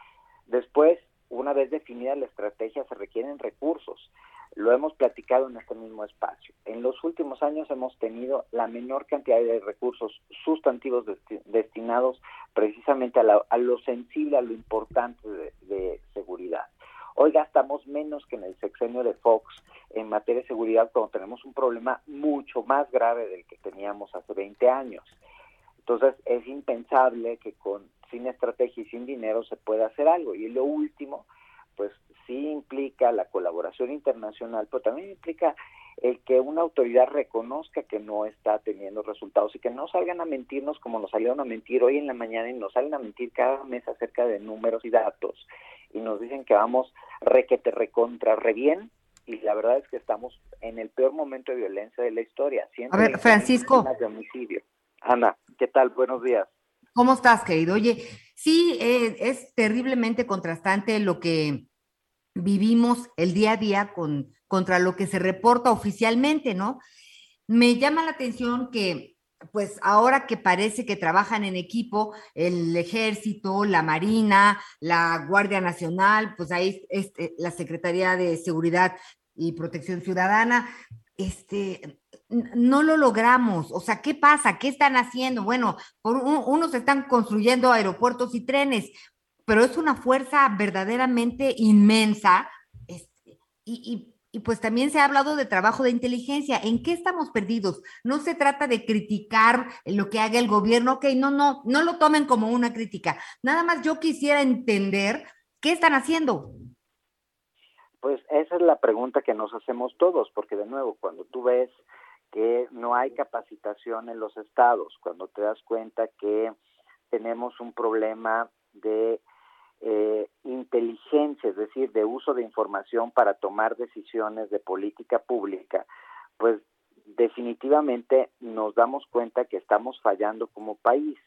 Después, una vez definida la estrategia, se requieren recursos. Lo hemos platicado en este mismo espacio. En los últimos años hemos tenido la menor cantidad de recursos sustantivos destinados precisamente a, lo sensible, a lo importante de seguridad. Hoy gastamos menos que en el sexenio de Fox en materia de seguridad cuando tenemos un problema mucho más grave del que teníamos hace 20 años. Entonces es impensable que con sin estrategia y sin dinero se pueda hacer algo. Y lo último, pues sí implica la colaboración internacional, pero también implica el que una autoridad reconozca que no está teniendo resultados y que no salgan a mentirnos como nos salieron a mentir hoy en la mañana y nos salen a mentir cada mes acerca de números y datos y nos dicen que vamos requete recontra re bien y la verdad es que estamos en el peor momento de violencia de la historia. A ver, Francisco. De homicidio. Ana, ¿qué tal? Buenos días. ¿Cómo estás, querido? Oye, sí, eh, es terriblemente contrastante lo que vivimos el día a día con, contra lo que se reporta oficialmente, ¿no? Me llama la atención que, pues ahora que parece que trabajan en equipo el ejército, la marina, la Guardia Nacional, pues ahí este, la Secretaría de Seguridad y Protección Ciudadana, este, no lo logramos. O sea, ¿qué pasa? ¿Qué están haciendo? Bueno, por unos están construyendo aeropuertos y trenes, pero es una fuerza verdaderamente inmensa. Este, y, y, pues también se ha hablado de trabajo de inteligencia. ¿En qué estamos perdidos? No se trata de criticar lo que haga el gobierno, ok, no, no, no lo tomen como una crítica. Nada más yo quisiera entender qué están haciendo. Pues esa es la pregunta que nos hacemos todos, porque de nuevo, cuando tú ves que no hay capacitación en los estados, cuando te das cuenta que tenemos un problema de eh, inteligencia, es decir, de uso de información para tomar decisiones de política pública, pues definitivamente nos damos cuenta que estamos fallando como país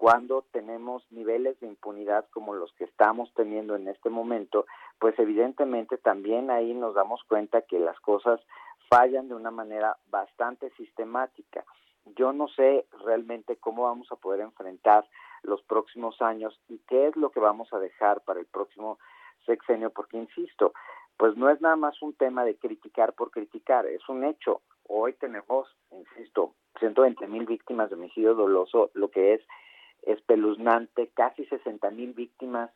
cuando tenemos niveles de impunidad como los que estamos teniendo en este momento, pues evidentemente también ahí nos damos cuenta que las cosas fallan de una manera bastante sistemática. Yo no sé realmente cómo vamos a poder enfrentar los próximos años y qué es lo que vamos a dejar para el próximo sexenio, porque insisto, pues no es nada más un tema de criticar por criticar, es un hecho. Hoy tenemos, insisto, 120 mil víctimas de homicidio doloso, lo que es espeluznante, casi 60 mil víctimas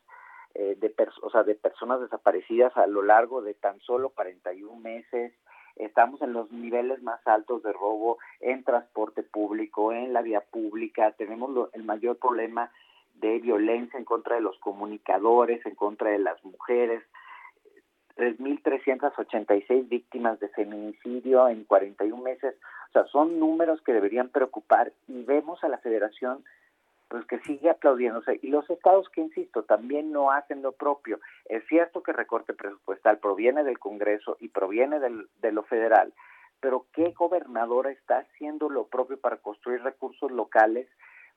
eh, de, o sea, de personas desaparecidas a lo largo de tan solo 41 meses, estamos en los niveles más altos de robo en transporte público, en la vía pública, tenemos el mayor problema de violencia en contra de los comunicadores, en contra de las mujeres, 3.386 víctimas de feminicidio en 41 meses. O sea, son números que deberían preocupar y vemos a la federación pues que sigue aplaudiéndose. Y los estados que, insisto, también no hacen lo propio. Es cierto que recorte presupuestal proviene del Congreso y proviene del, de lo federal, pero ¿qué gobernadora está haciendo lo propio para construir recursos locales?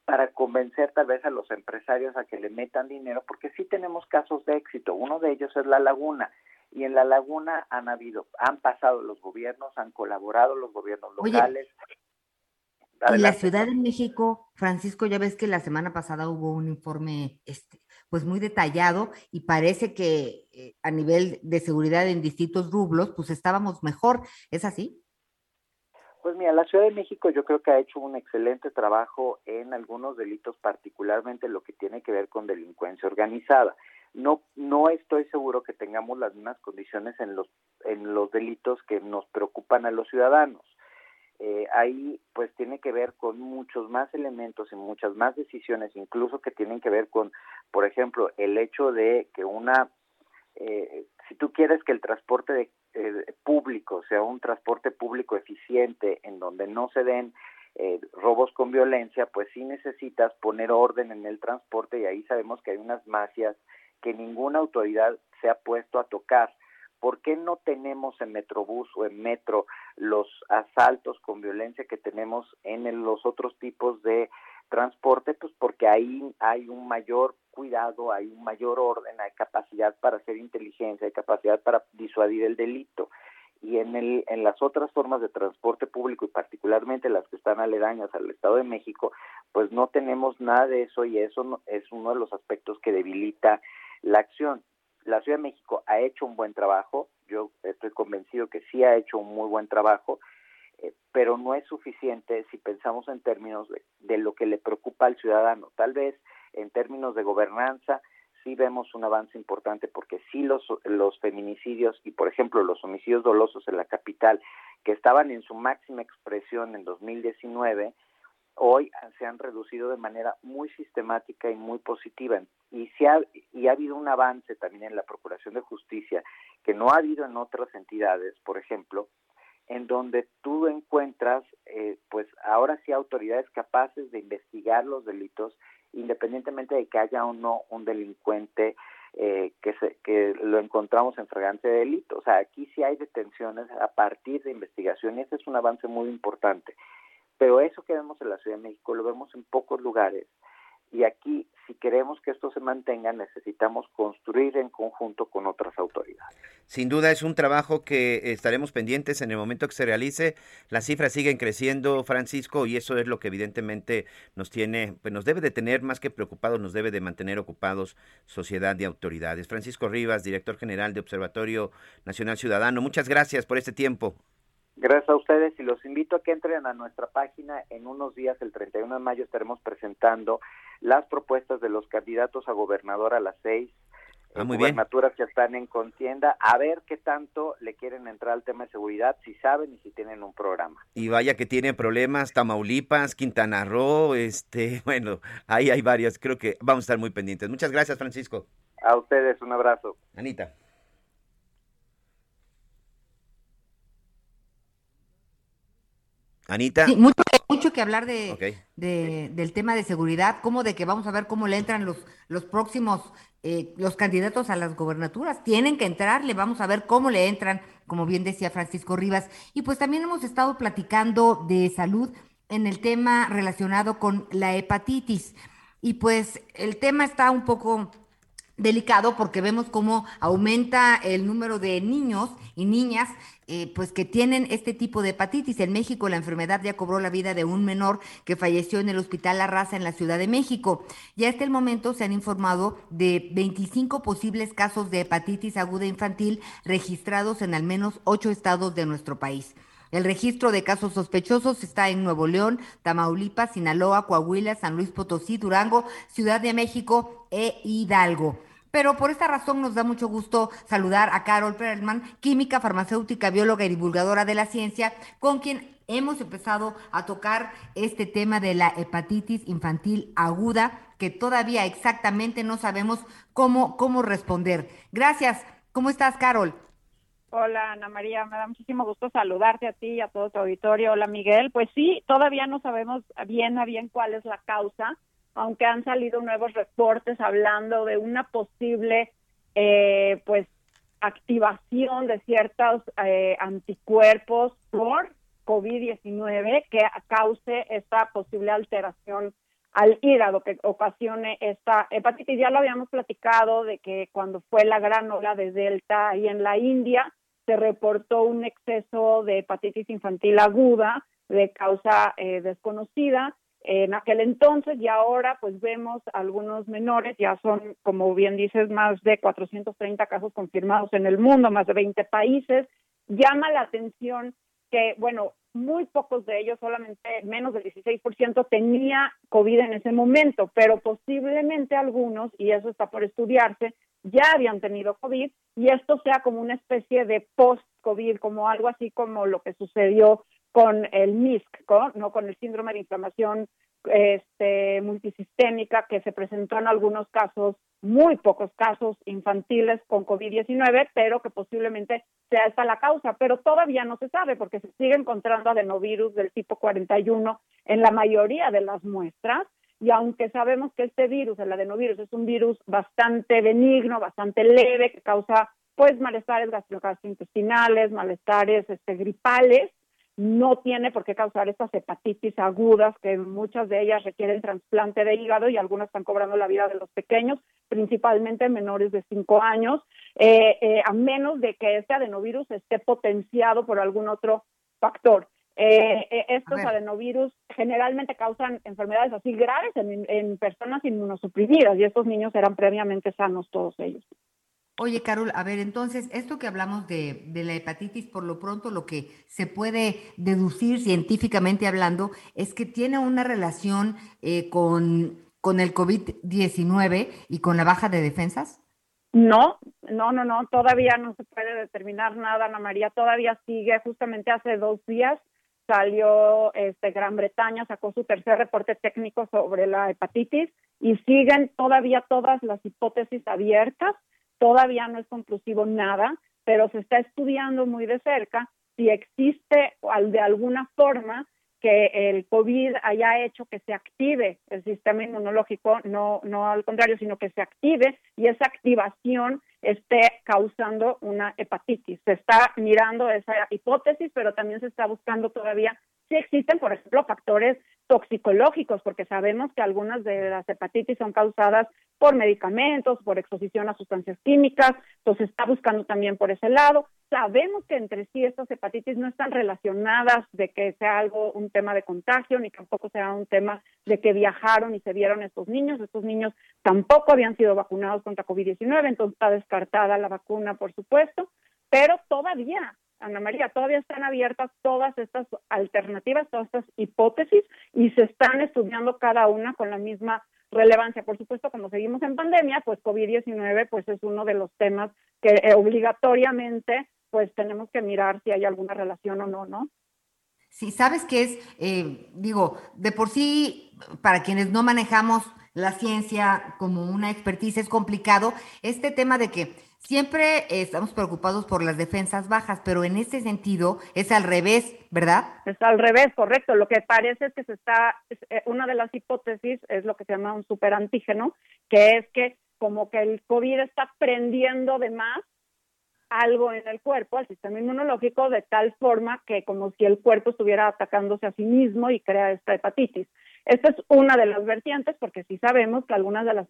para convencer tal vez a los empresarios a que le metan dinero, porque sí tenemos casos de éxito. Uno de ellos es La Laguna, y en La Laguna han habido, han pasado los gobiernos, han colaborado los gobiernos locales, en la Ciudad de México, Francisco, ya ves que la semana pasada hubo un informe este, pues muy detallado y parece que eh, a nivel de seguridad en distintos rublos, pues estábamos mejor. ¿Es así? Pues mira, la Ciudad de México yo creo que ha hecho un excelente trabajo en algunos delitos, particularmente lo que tiene que ver con delincuencia organizada. no no estoy seguro que tengamos las mismas condiciones en los en los delitos que nos preocupan a los ciudadanos eh, ahí pues tiene que ver con muchos más elementos y muchas más decisiones incluso que tienen que ver con por ejemplo el hecho de que una eh, si tú quieres que el transporte de, eh, público sea un transporte público eficiente en donde no se den eh, robos con violencia, pues sí necesitas poner orden en el transporte y ahí sabemos que hay unas mafias que ninguna autoridad se ha puesto a tocar. ¿Por qué no tenemos en Metrobús o en Metro los asaltos con violencia que tenemos en los otros tipos de transporte? Pues porque ahí hay un mayor cuidado, hay un mayor orden, hay capacidad para hacer inteligencia, hay capacidad para disuadir el delito y en, el, en las otras formas de transporte público y particularmente las que están aledañas al Estado de México, pues no tenemos nada de eso y eso es uno de los aspectos que debilita la acción. La Ciudad de México ha hecho un buen trabajo, yo estoy convencido que sí ha hecho un muy buen trabajo, eh, pero no es suficiente si pensamos en términos de, de lo que le preocupa al ciudadano. Tal vez en términos de gobernanza, sí vemos un avance importante porque sí los, los feminicidios y, por ejemplo, los homicidios dolosos en la capital, que estaban en su máxima expresión en 2019, hoy se han reducido de manera muy sistemática y muy positiva. Y, se ha, y ha habido un avance también en la Procuración de Justicia que no ha habido en otras entidades, por ejemplo, en donde tú encuentras, eh, pues ahora sí, autoridades capaces de investigar los delitos independientemente de que haya o no un delincuente eh, que, se, que lo encontramos en fragante delito. O sea, aquí sí hay detenciones a partir de investigación y ese es un avance muy importante. Pero eso que vemos en la Ciudad de México lo vemos en pocos lugares y aquí, si queremos que esto se mantenga, necesitamos construir en conjunto con otras autoridades. Sin duda es un trabajo que estaremos pendientes en el momento que se realice. Las cifras siguen creciendo, Francisco, y eso es lo que evidentemente nos tiene, pues nos debe de tener más que preocupados, nos debe de mantener ocupados sociedad y autoridades. Francisco Rivas, director general de Observatorio Nacional Ciudadano, muchas gracias por este tiempo. Gracias a ustedes y los invito a que entren a nuestra página. En unos días, el 31 de mayo, estaremos presentando las propuestas de los candidatos a gobernador a las seis ah, muy gubernaturas que están en contienda, a ver qué tanto le quieren entrar al tema de seguridad, si saben y si tienen un programa. Y vaya que tienen problemas, Tamaulipas, Quintana Roo, este, bueno, ahí hay varias, creo que vamos a estar muy pendientes. Muchas gracias, Francisco. A ustedes, un abrazo. Anita. Anita. mucho, mucho que hablar de, del tema de seguridad, como de que vamos a ver cómo le entran los, los próximos, eh, los candidatos a las gobernaturas. Tienen que entrarle, vamos a ver cómo le entran, como bien decía Francisco Rivas. Y pues también hemos estado platicando de salud en el tema relacionado con la hepatitis. Y pues el tema está un poco delicado porque vemos cómo aumenta el número de niños y niñas eh, pues que tienen este tipo de hepatitis. En México la enfermedad ya cobró la vida de un menor que falleció en el Hospital La Raza en la Ciudad de México. Ya hasta el momento se han informado de 25 posibles casos de hepatitis aguda infantil registrados en al menos ocho estados de nuestro país. El registro de casos sospechosos está en Nuevo León, Tamaulipas, Sinaloa, Coahuila, San Luis Potosí, Durango, Ciudad de México e Hidalgo. Pero por esta razón nos da mucho gusto saludar a Carol Perelman, química, farmacéutica, bióloga y divulgadora de la ciencia, con quien hemos empezado a tocar este tema de la hepatitis infantil aguda, que todavía exactamente no sabemos cómo, cómo responder. Gracias. ¿Cómo estás, Carol? Hola, Ana María, me da muchísimo gusto saludarte a ti y a todo tu auditorio. Hola, Miguel. Pues sí, todavía no sabemos bien a bien cuál es la causa aunque han salido nuevos reportes hablando de una posible eh, pues activación de ciertos eh, anticuerpos por COVID-19 que cause esta posible alteración al hígado que ocasione esta hepatitis. Ya lo habíamos platicado de que cuando fue la gran ola de Delta y en la India se reportó un exceso de hepatitis infantil aguda de causa eh, desconocida en aquel entonces y ahora pues vemos algunos menores, ya son como bien dices más de 430 casos confirmados en el mundo, más de 20 países. Llama la atención que, bueno, muy pocos de ellos, solamente menos del 16% tenía COVID en ese momento, pero posiblemente algunos, y eso está por estudiarse, ya habían tenido COVID y esto sea como una especie de post-COVID, como algo así como lo que sucedió con el MISC, ¿no? con el síndrome de inflamación este, multisistémica que se presentó en algunos casos, muy pocos casos infantiles con COVID-19, pero que posiblemente sea esta la causa, pero todavía no se sabe porque se sigue encontrando adenovirus del tipo 41 en la mayoría de las muestras y aunque sabemos que este virus, el adenovirus, es un virus bastante benigno, bastante leve, que causa pues malestares gastrointestinales, malestares este, gripales, no tiene por qué causar estas hepatitis agudas, que muchas de ellas requieren trasplante de hígado y algunas están cobrando la vida de los pequeños, principalmente menores de 5 años, eh, eh, a menos de que este adenovirus esté potenciado por algún otro factor. Eh, estos adenovirus generalmente causan enfermedades así graves en, en personas inmunosuprimidas y estos niños eran previamente sanos todos ellos. Oye, Carol, a ver, entonces, esto que hablamos de, la hepatitis, por lo pronto lo que se puede deducir científicamente hablando es que tiene una relación eh, con, con el COVID-19 y con la baja de defensas. No, no, no, no, todavía no se puede determinar nada, Ana María, todavía sigue, justamente hace dos días salió este, Gran Bretaña, sacó su tercer reporte técnico sobre la hepatitis y siguen todavía todas las hipótesis abiertas Todavía no es conclusivo nada, pero se está estudiando muy de cerca si existe de alguna forma que el COVID haya hecho que se active el sistema inmunológico, no, no al contrario, sino que se active y esa activación esté causando una hepatitis. Se está mirando esa hipótesis, pero también se está buscando todavía si existen, por ejemplo, factores toxicológicos, porque sabemos que algunas de las hepatitis son causadas por medicamentos, por exposición a sustancias químicas, entonces está buscando también por ese lado. Sabemos que entre sí estas hepatitis no están relacionadas de que sea algo, un tema de contagio, ni tampoco sea un tema de que viajaron y se vieron estos niños. Estos niños tampoco habían sido vacunados contra COVID-19, entonces está descartada la vacuna, por supuesto, pero todavía Ana María, todavía están abiertas todas estas alternativas, todas estas hipótesis y se están estudiando cada una con la misma relevancia. Por supuesto, como seguimos en pandemia, pues COVID-19 pues es uno de los temas que eh, obligatoriamente pues tenemos que mirar si hay alguna relación o no, ¿no? Sí, sabes que es, eh, digo, de por sí, para quienes no manejamos la ciencia como una expertise es complicado, este tema de que siempre estamos preocupados por las defensas bajas, pero en este sentido es al revés, ¿verdad? Es al revés, correcto. Lo que parece es que se está, eh, una de las hipótesis es lo que se llama un superantígeno, que es que como que el COVID está prendiendo de más algo en el cuerpo, al sistema inmunológico, de tal forma que como si el cuerpo estuviera atacándose a sí mismo y crea esta hepatitis. Esta es una de las vertientes, porque sí sabemos que algunas de las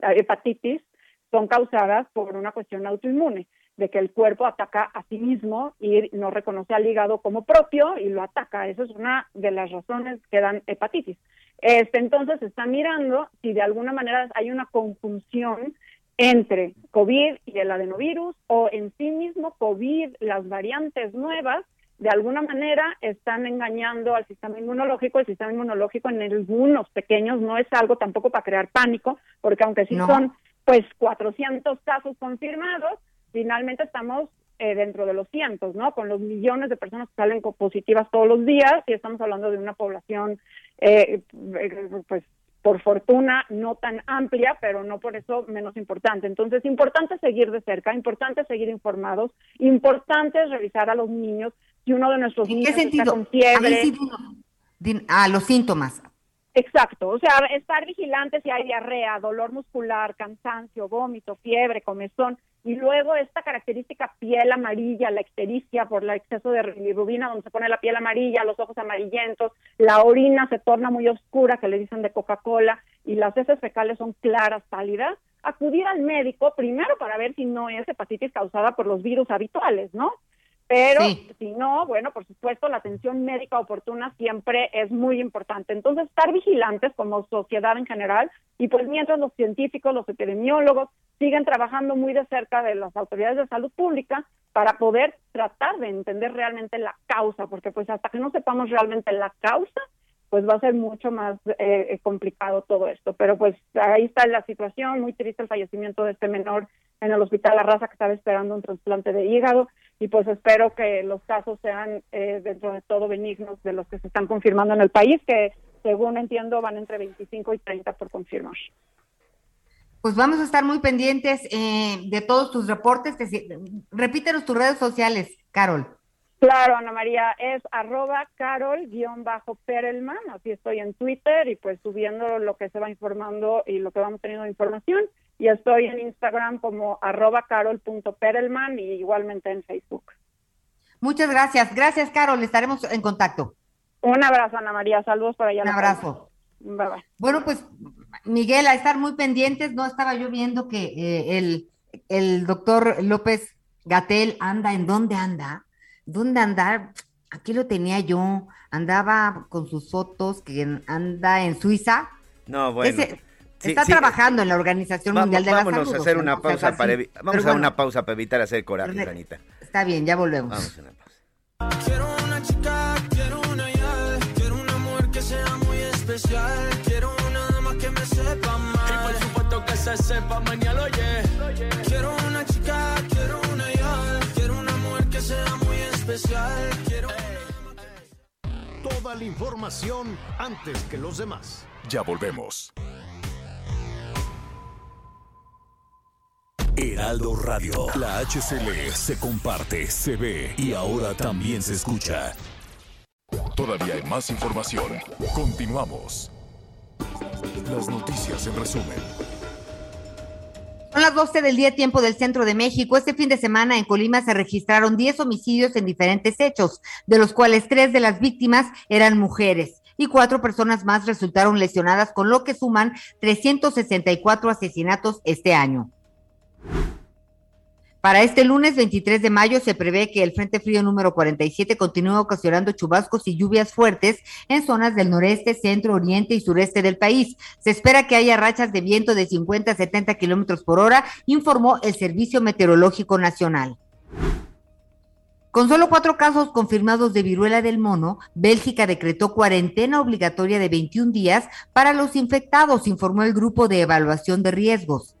hepatitis son causadas por una cuestión autoinmune, de que el cuerpo ataca a sí mismo y no reconoce al hígado como propio y lo ataca. Esa es una de las razones que dan hepatitis. Este, entonces está mirando si de alguna manera hay una conjunción entre COVID y el adenovirus o en sí mismo COVID, las variantes nuevas, de alguna manera están engañando al sistema inmunológico. El sistema inmunológico en algunos pequeños no es algo tampoco para crear pánico, porque aunque sí son pues 400 casos confirmados, finalmente estamos eh, dentro de los cientos, ¿no? Con los millones de personas que salen positivas todos los días y estamos hablando de una población, eh, eh, pues por fortuna no tan amplia, pero no por eso menos importante. Entonces, importante seguir de cerca, importante seguir informados, importante revisar a los niños si uno de nuestros niños está con fiebre. a los síntomas. Exacto, o sea, estar vigilante si hay diarrea, dolor muscular, cansancio, vómito, fiebre, comezón, y luego esta característica piel amarilla, la ictericia por el exceso de bilirrubina, donde se pone la piel amarilla, los ojos amarillentos, la orina se torna muy oscura, que le dicen de Coca-Cola, y las heces fecales son claras, pálidas, acudir al médico primero para ver si no es hepatitis causada por los virus habituales, ¿no? Pero si no, bueno, por supuesto, la atención médica oportuna siempre es muy importante. Entonces, estar vigilantes como sociedad en general y pues mientras los científicos, los epidemiólogos siguen trabajando muy de cerca de las autoridades de salud pública para poder tratar de entender realmente la causa, porque pues hasta que no sepamos realmente la causa, pues va a ser mucho más eh, complicado todo esto. Pero pues ahí está la situación, muy triste el fallecimiento de este menor en el hospital La Raza que estaba esperando un trasplante de hígado y pues espero que los casos sean eh, dentro de todo benignos de los que se están confirmando en el país, que según entiendo van entre 25 y 30 por confirmar. Pues vamos a estar muy pendientes eh, de todos tus reportes. repítenos tus redes sociales, Carol. Claro, Ana María, es arroba carol-perelman, así estoy en Twitter y pues subiendo lo que se va informando y lo que vamos teniendo de información y estoy en Instagram como arroba carol.perelman y igualmente en Facebook. Muchas gracias. Gracias, Carol. Estaremos en contacto. Un abrazo, Ana María. Saludos para allá. Un abrazo. Bye, bye. Bueno, pues, Miguel, a estar muy pendientes. No estaba yo viendo que eh, el, el doctor López Gatel anda. ¿En dónde anda? ¿Dónde andar? Aquí lo tenía yo. Andaba con sus fotos, que anda en Suiza. No, bueno. Está trabajando en la Organización Mundial de la Salud. Vámonos a hacer una pausa para vamos a una pausa para evitar hacer coraje, Anita. Está bien, ya volvemos. Vamos a una pausa. Quiero una chica, quiero una ya, quiero una mujer que sea muy especial, quiero una dama que me sepa mal. Y por supuesto que se sepa mañana, oye. Quiero una chica, quiero una ya, quiero una mujer que sea muy especial, quiero Toda la información antes que los demás. Ya volvemos. Heraldo Radio. La HCL se comparte, se ve y ahora también se escucha. Todavía hay más información. Continuamos. Las noticias en resumen. Son las 12 del día tiempo del centro de México. Este fin de semana en Colima se registraron 10 homicidios en diferentes hechos, de los cuales tres de las víctimas eran mujeres y cuatro personas más resultaron lesionadas, con lo que suman 364 asesinatos este año. Para este lunes 23 de mayo se prevé que el Frente Frío número 47 continúe ocasionando chubascos y lluvias fuertes en zonas del noreste, centro, oriente y sureste del país. Se espera que haya rachas de viento de 50 a 70 kilómetros por hora, informó el Servicio Meteorológico Nacional. Con solo cuatro casos confirmados de viruela del mono, Bélgica decretó cuarentena obligatoria de 21 días para los infectados, informó el Grupo de Evaluación de Riesgos.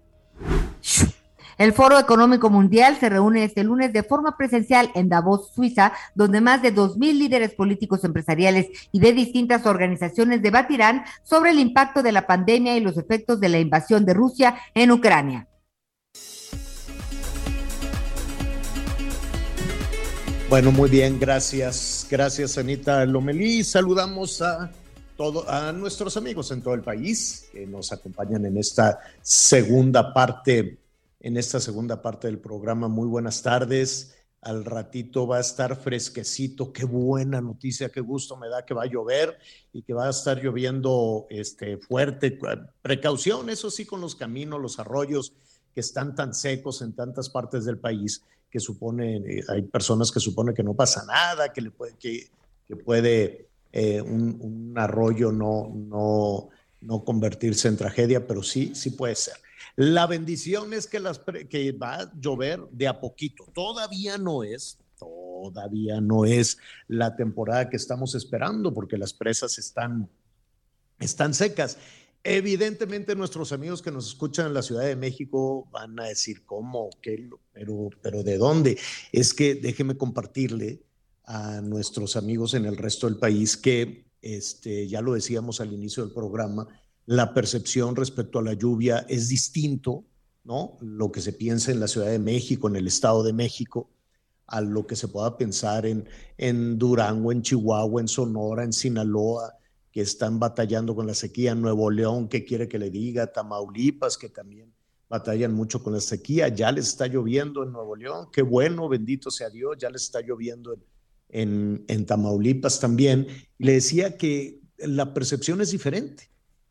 El Foro Económico Mundial se reúne este lunes de forma presencial en Davos, Suiza, donde más de 2.000 líderes políticos empresariales y de distintas organizaciones debatirán sobre el impacto de la pandemia y los efectos de la invasión de Rusia en Ucrania. Bueno, muy bien, gracias. Gracias, Anita Lomelí. Saludamos a, todo, a nuestros amigos en todo el país que nos acompañan en esta segunda parte en esta segunda parte del programa. Muy buenas tardes. Al ratito va a estar fresquecito. Qué buena noticia, qué gusto me da que va a llover y que va a estar lloviendo este, fuerte. Precaución, eso sí, con los caminos, los arroyos que están tan secos en tantas partes del país que supone, eh, hay personas que suponen que no pasa nada, que, le puede, que, que puede eh, un, un, arroyo no, no, no convertirse en tragedia, pero sí, sí puede ser. La bendición es que, las que va a llover de a poquito. Todavía no es, todavía no es la temporada que estamos esperando porque las presas están, están secas. Evidentemente nuestros amigos que nos escuchan en la Ciudad de México van a decir, ¿cómo? ¿Qué? Pero, pero ¿de dónde? Es que déjeme compartirle a nuestros amigos en el resto del país que, este, ya lo decíamos al inicio del programa, la percepción respecto a la lluvia es distinto, ¿no? Lo que se piensa en la Ciudad de México, en el Estado de México, a lo que se pueda pensar en, en Durango, en Chihuahua, en Sonora, en Sinaloa, que están batallando con la sequía, Nuevo León, que quiere que le diga, Tamaulipas, que también batallan mucho con la sequía, ya les está lloviendo en Nuevo León, qué bueno, bendito sea Dios, ya les está lloviendo en, en, en Tamaulipas también. Le decía que la percepción es diferente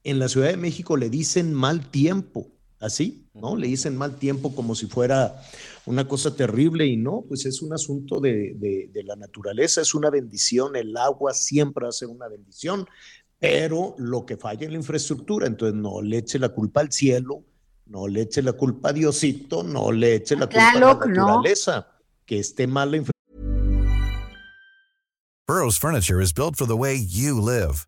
en la Ciudad de México le dicen mal tiempo así, ¿no? Le dicen mal tiempo como si fuera una cosa terrible y no, pues es un asunto de, de, la naturaleza, es una bendición, el agua siempre va a ser una bendición, pero lo que falla es la infraestructura, entonces no le eche la culpa al cielo, no le eche la culpa a Diosito, no le eche la culpa a la naturaleza, que esté mal la infraestructura. Burroughs Furniture is built for the way you live.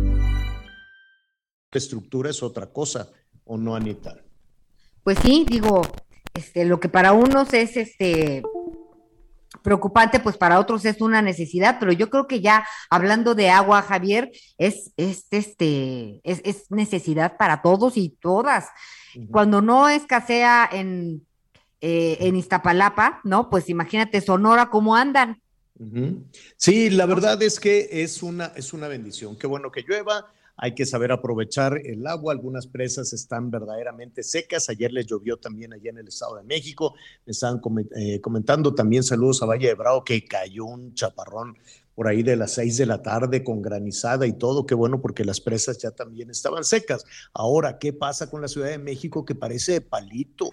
Estructura es otra cosa, ¿o no, Anita? Pues sí, digo, este, lo que para unos es este preocupante, pues para otros es una necesidad, pero yo creo que ya hablando de agua, Javier, es, es, este, es, es necesidad para todos y todas. Cuando no escasea en, eh, en Iztapalapa, ¿no? Pues imagínate Sonora cómo andan. Sí, la verdad es que es una, es una bendición. Qué bueno que llueva hay que saber aprovechar el agua. Algunas presas están verdaderamente secas. Ayer les llovió también allá en el Estado de México. Me estaban eh, comentando también saludos a Valle de Bravo que cayó un chaparrón por ahí de las seis de la tarde con granizada y todo. Qué bueno porque las presas ya también estaban secas. Ahora, ¿qué pasa con la Ciudad de México que parece palito?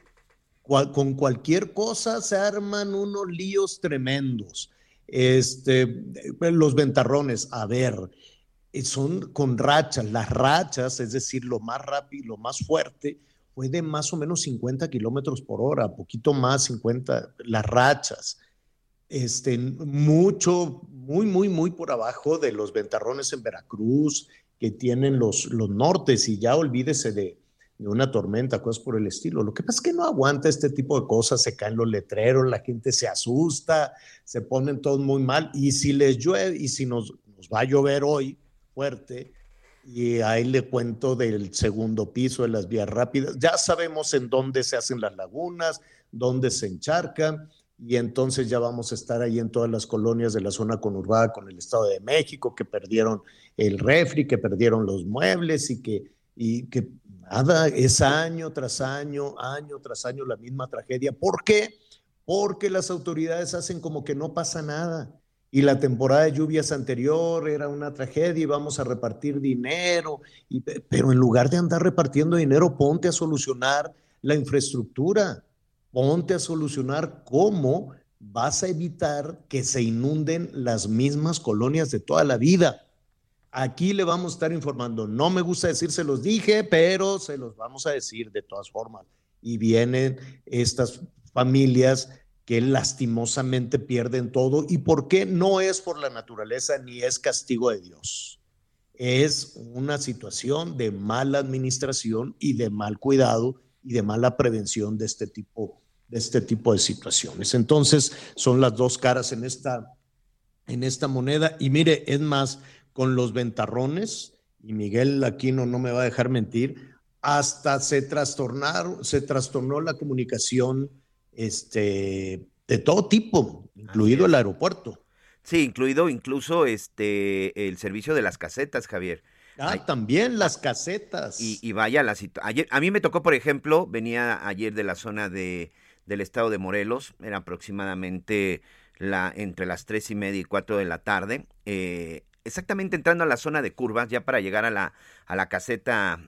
con cualquier cosa se arman unos líos tremendos. Este, los ventarrones, a ver, eh, son con rachas. Las rachas, es decir, lo más rápido, lo más fuerte, fue de más o menos 50 kilómetros por hora, poquito más 50, las rachas. Este, mucho, muy, muy, muy por abajo de los ventarrones en Veracruz que tienen los, los nortes y ya olvídese de, de una tormenta, cosas por el estilo. Lo que pasa es que no aguanta este tipo de cosas, se caen los letreros, la gente se asusta, se ponen todos muy mal y si les llueve y si nos, nos va a llover hoy, Y ahí le cuento del segundo piso de las vías rápidas. Ya sabemos en dónde se hacen las lagunas, dónde se encharcan, y entonces ya vamos a estar ahí en todas las colonias de la zona conurbada con el Estado de México, que perdieron el refri, que perdieron los muebles y que, y que nada, es año tras año, año tras año la misma tragedia. ¿Por qué? Porque las autoridades hacen como que no pasa nada y la temporada de lluvias anterior era una tragedia y vamos a repartir dinero, pero en lugar de andar repartiendo dinero, ponte a solucionar la infraestructura, ponte a solucionar cómo vas a evitar que se inunden las mismas colonias de toda la vida. Aquí le vamos a estar informando. No me gusta decir se los dije, pero se los vamos a decir de todas formas. Y vienen estas familias que lastimosamente pierden todo. ¿Y por qué? No es por la naturaleza ni es castigo de Dios. Es una situación de mala administración y de mal cuidado y de mala prevención de este tipo de, este tipo de situaciones. Entonces, son las dos caras en esta, en esta moneda. Y mire, es más, con los ventarrones, y Miguel Aquino no me va a dejar mentir, hasta se trastornaron, se trastornó la comunicación este, de todo tipo, incluido el aeropuerto. Sí, incluido incluso este, el servicio de las casetas, Javier. Ah, también las casetas. Y, vaya la situación. A mí me tocó, por ejemplo, venía ayer de la zona de, del estado de Morelos, era aproximadamente la, entre las tres y media y cuatro de la tarde, eh, exactamente entrando a la zona de curvas, ya para llegar a la, a la caseta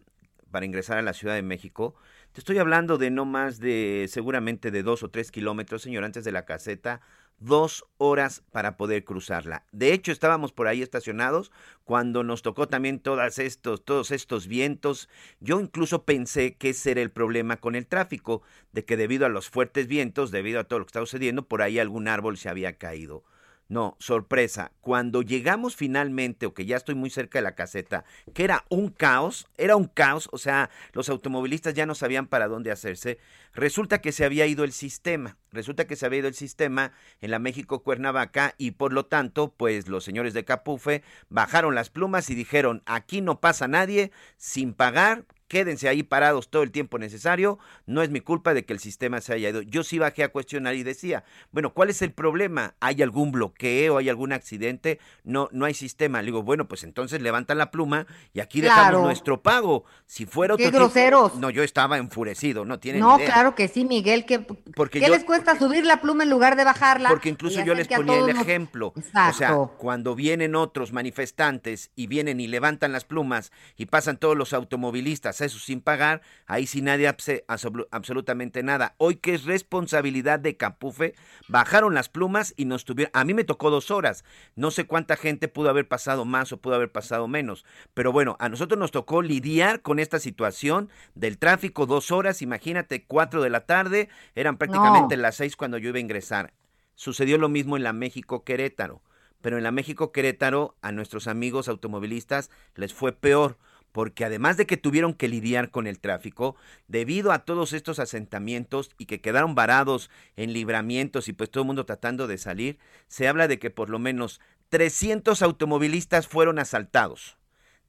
para ingresar a la Ciudad de México. Te estoy hablando de no más de seguramente de dos o tres kilómetros, señor, antes de la caseta, dos horas para poder cruzarla. De hecho, estábamos por ahí estacionados cuando nos tocó también todas estos, todos estos vientos. Yo incluso pensé que ese era el problema con el tráfico, de que debido a los fuertes vientos, debido a todo lo que estaba sucediendo, por ahí algún árbol se había caído. No, sorpresa. Cuando llegamos finalmente, o que ya estoy muy cerca de la caseta, que era un caos, era un caos, o sea, los automovilistas ya no sabían para dónde hacerse, resulta que se había ido el sistema, resulta que se había ido el sistema en la México Cuernavaca y por lo tanto, pues los señores de Capufe bajaron las plumas y dijeron, aquí no pasa nadie sin pagar quédense ahí parados todo el tiempo necesario, no es mi culpa de que el sistema se haya ido. Yo sí bajé a cuestionar y decía, bueno, ¿cuál es el problema? ¿Hay algún bloqueo? ¿Hay algún accidente? No, no hay sistema. Le digo, bueno, pues entonces levantan la pluma y aquí dejamos Claro. nuestro pago. Si fuera otro ¡Qué tipo- groseros! No, yo estaba enfurecido, no tienen No, idea. claro que sí, Miguel. ¿Qué, Porque ¿qué yo- les cuesta subir la pluma en lugar de bajarla? Porque incluso yo les que ponía el nos- ejemplo. O sea, cuando vienen otros manifestantes y vienen y levantan las plumas y pasan todos los automovilistas, eso sin pagar, ahí sí nadie hace absolutamente nada. Hoy que es responsabilidad de Capufe, bajaron las plumas y nos tuvieron... A mí me tocó dos horas. No sé cuánta gente pudo haber pasado más o pudo haber pasado menos. Pero bueno, a nosotros nos tocó lidiar con esta situación del tráfico dos horas. Imagínate, cuatro de la tarde, eran prácticamente las seis cuando yo iba a ingresar. Sucedió lo mismo en la México Querétaro, pero en la México Querétaro a nuestros amigos automovilistas les fue peor, porque además de que tuvieron que lidiar con el tráfico, debido a todos estos asentamientos y que quedaron varados en libramientos y pues todo el mundo tratando de salir, se habla de que por lo menos 300 automovilistas fueron asaltados.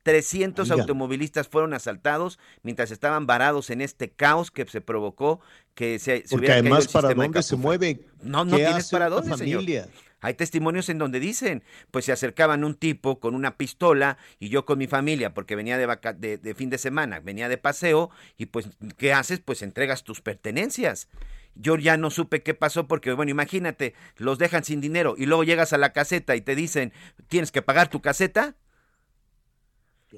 300 Oiga. automovilistas fueron asaltados mientras estaban varados en este caos que se provocó que se, se Porque caído además, el ¿para dónde se mueve? No, no ¿Qué tienes para dónde, señor. Hay testimonios en donde dicen, pues se acercaban un tipo con una pistola y yo con mi familia, porque venía de, vaca- de fin de semana, venía de paseo y pues, ¿qué haces? Pues entregas tus pertenencias. Yo ya no supe qué pasó porque, bueno, imagínate, los dejan sin dinero y luego llegas a la caseta y te dicen, tienes que pagar tu caseta.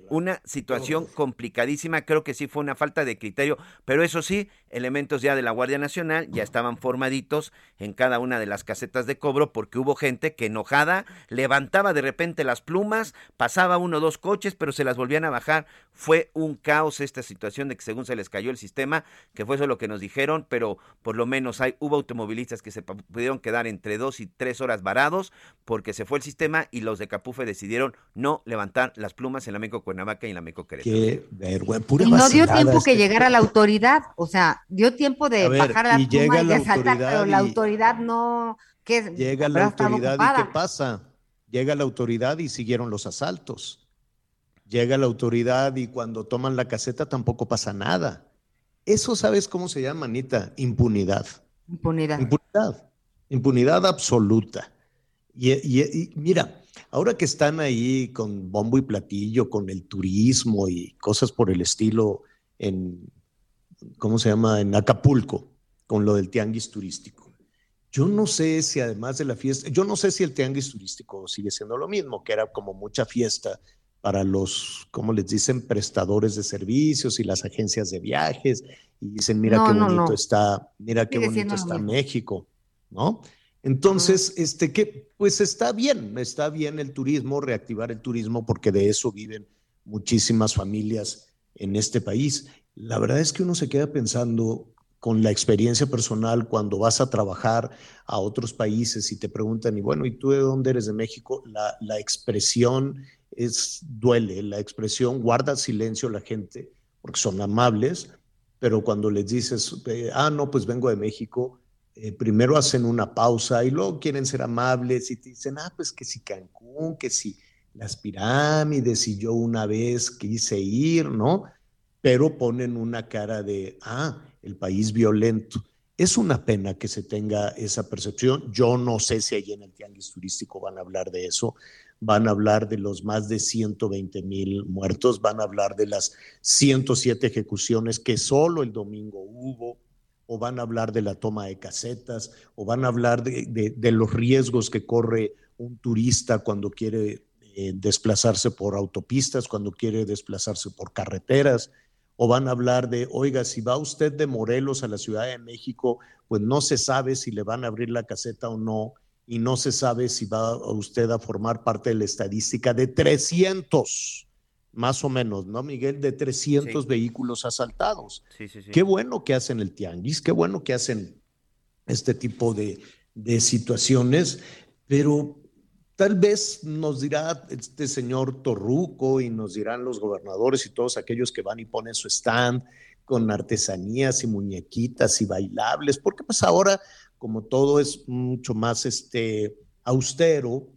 Una situación complicadísima, creo que sí fue una falta de criterio, pero eso sí, elementos ya de la Guardia Nacional ya estaban formaditos en cada una de las casetas de cobro porque hubo gente que enojada levantaba de repente las plumas, pasaba uno o dos coches, pero se las volvían a bajar. Fue un caos esta situación de que según se les cayó el sistema, que fue eso lo que nos dijeron, pero por lo menos hay, hubo automovilistas que se pudieron quedar entre dos y tres horas varados porque se fue el sistema y los de Capufe decidieron no levantar las plumas en la México Cuernavaca y en la México Querétaro. Qué vergüenza, pura Y no dio tiempo que este- llegara la autoridad, o sea, dio tiempo de ver, bajar la y llega pluma y de saltar, autoridad pero la autoridad no, Llega la autoridad y. ¿qué pasa? Llega la autoridad y siguieron los asaltos. Llega la autoridad y cuando toman la caseta tampoco pasa nada. Eso sabes cómo se llama, Anita, impunidad. Impunidad. Impunidad. Impunidad absoluta. Y, y- y mira, ahora que están ahí con bombo y platillo, con el turismo y cosas por el estilo en, ¿cómo se llama? En Acapulco, con lo del tianguis turístico. Yo no sé si además de la fiesta, yo no sé si el tianguis turístico sigue siendo lo mismo, que era como mucha fiesta para los, ¿cómo les dicen? Prestadores de servicios y las agencias de viajes. Y dicen, mira No, qué bonito no. está, mira qué Sigue bonito está. México, ¿no? Entonces, este que, pues está bien, está bien el turismo, reactivar el turismo, porque de eso viven muchísimas familias en este país. La verdad es que uno se queda pensando con la experiencia personal cuando vas a trabajar a otros países y te preguntan, y bueno, ¿y tú de dónde eres de México? La, la expresión es, duele, la expresión guarda silencio la gente porque son amables, pero cuando les dices, eh, ah, no, pues vengo de México, eh, primero hacen una pausa y luego quieren ser amables y te dicen, ah, pues que si Cancún, que si las pirámides y yo una vez quise ir, ¿no? Pero ponen una cara de, ah, el país violento. Es una pena que se tenga esa percepción. Yo no sé si allí en el tianguis turístico van a hablar de eso. Van a hablar de los más de 120 mil muertos, van a hablar de las 107 ejecuciones que solo el domingo hubo, o van a hablar de la toma de casetas, o van a hablar de, de- los riesgos que corre un turista cuando quiere eh, desplazarse por autopistas, cuando quiere desplazarse por carreteras, o van a hablar de, oiga, si va usted de Morelos a la Ciudad de México, pues no se sabe si le van a abrir la caseta o no, y no se sabe si va usted a formar parte de la estadística de 300, más o menos, ¿no, Miguel? De 300 vehículos asaltados. Sí, sí, sí. Qué bueno que hacen el tianguis, qué bueno que hacen este tipo de, de situaciones, pero tal vez nos dirá este señor Torruco y nos dirán los gobernadores y todos aquellos que van y ponen su stand con artesanías y muñequitas y bailables, porque pues ahora como todo es mucho más este austero,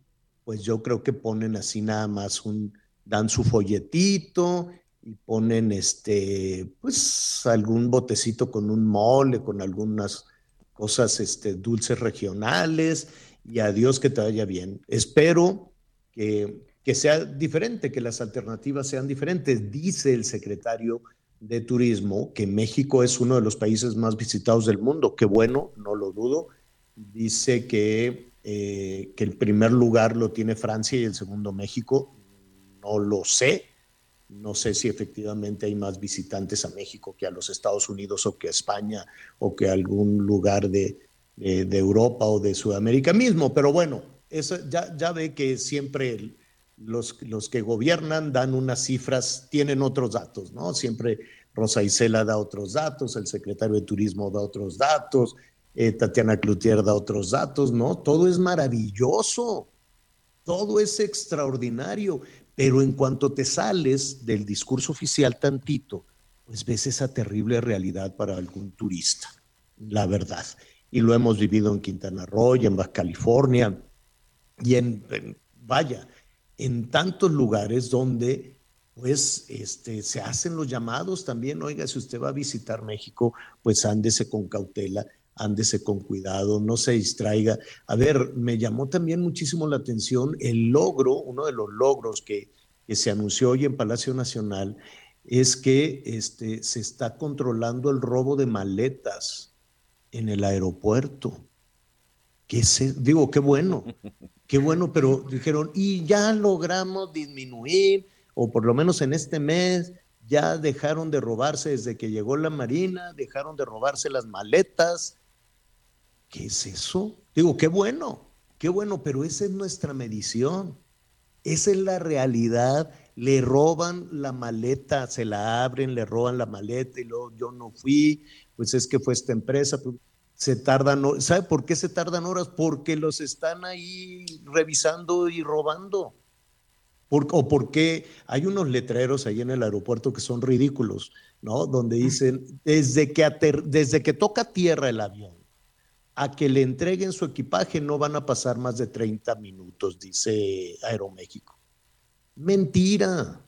pues yo creo que ponen así nada más un dan su folletito y ponen este, pues algún botecito con un mole, con algunas cosas este, dulces regionales y adiós que te vaya bien. Espero que, que sea diferente, que las alternativas sean diferentes. Dice el secretario de Turismo que México es uno de los países más visitados del mundo. Qué bueno, no lo dudo. Dice que, eh, que el primer lugar lo tiene Francia y el segundo México. No lo sé. No sé si efectivamente hay más visitantes a México que a los Estados Unidos o que a España o que a algún lugar de, de, de Europa o de Sudamérica mismo. Pero bueno, eso ya, ya ve que siempre los, los, que gobiernan dan unas cifras, tienen otros datos, ¿no? Siempre Rosa Isela da otros datos, el secretario de Turismo da otros datos, eh, Tatiana Cloutier da otros datos, ¿no? Todo es maravilloso, todo es extraordinario, pero en cuanto te sales del discurso oficial tantito, pues ves esa terrible realidad para algún turista, la verdad. Y lo hemos vivido en Quintana Roo, y en Baja California, y en, vaya, en tantos lugares donde pues este, se hacen los llamados también, oiga, si usted va a visitar México, pues ándese con cautela, ándese con cuidado, no se distraiga. A ver, me llamó también muchísimo la atención el logro, uno de los logros que, que se anunció hoy en Palacio Nacional, es que este, se está controlando el robo de maletas en el aeropuerto. ¿Qué se, digo, qué bueno, qué bueno, pero dijeron, y ya logramos disminuir, o por lo menos en este mes, ya dejaron de robarse desde que llegó la Marina, dejaron de robarse las maletas. ¿Qué es eso? Digo, qué bueno, qué bueno, pero esa es nuestra medición. Esa es la realidad. Le roban la maleta, se la abren, le roban la maleta y luego yo no fui, pues es que fue esta empresa. Pues, se tardan, ¿sabe por qué se tardan horas? Porque los están ahí revisando y robando. Por, o porque hay unos letreros ahí en el aeropuerto que son ridículos, ¿no? Donde dicen, desde que, ater, desde que toca tierra el avión a que le entreguen su equipaje no van a pasar más de 30 minutos, dice Aeroméxico. Mentira.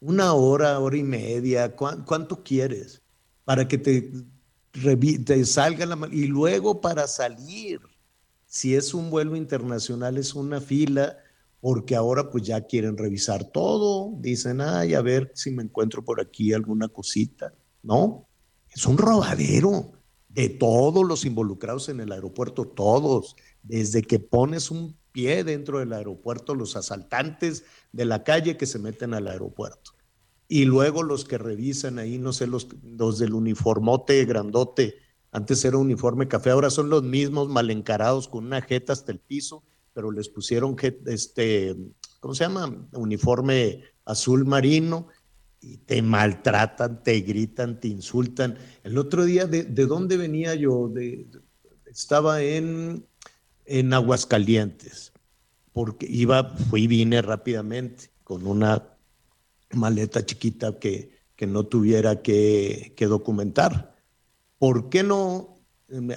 Una hora, hora y media, ¿cuánto quieres? Para que te salga la y luego para salir, si es un vuelo internacional es una fila porque ahora pues ya quieren revisar todo, dicen, ay, a ver si me encuentro por aquí alguna cosita, ¿no? Es un robadero de todos los involucrados en el aeropuerto, todos, desde que pones un pie dentro del aeropuerto, los asaltantes de la calle que se meten al aeropuerto y luego los que revisan ahí, no sé, los, los del uniformote grandote, antes era uniforme café, ahora son los mismos mal encarados con una jeta hasta el piso, pero les pusieron este, ¿cómo se llama? Uniforme azul marino y te maltratan, te gritan, te insultan. El otro día, ¿de, de dónde venía yo? De, estaba en, en Aguascalientes, porque iba, fui y vine rápidamente con una maleta chiquita que, que no tuviera que, que, documentar. ¿Por qué no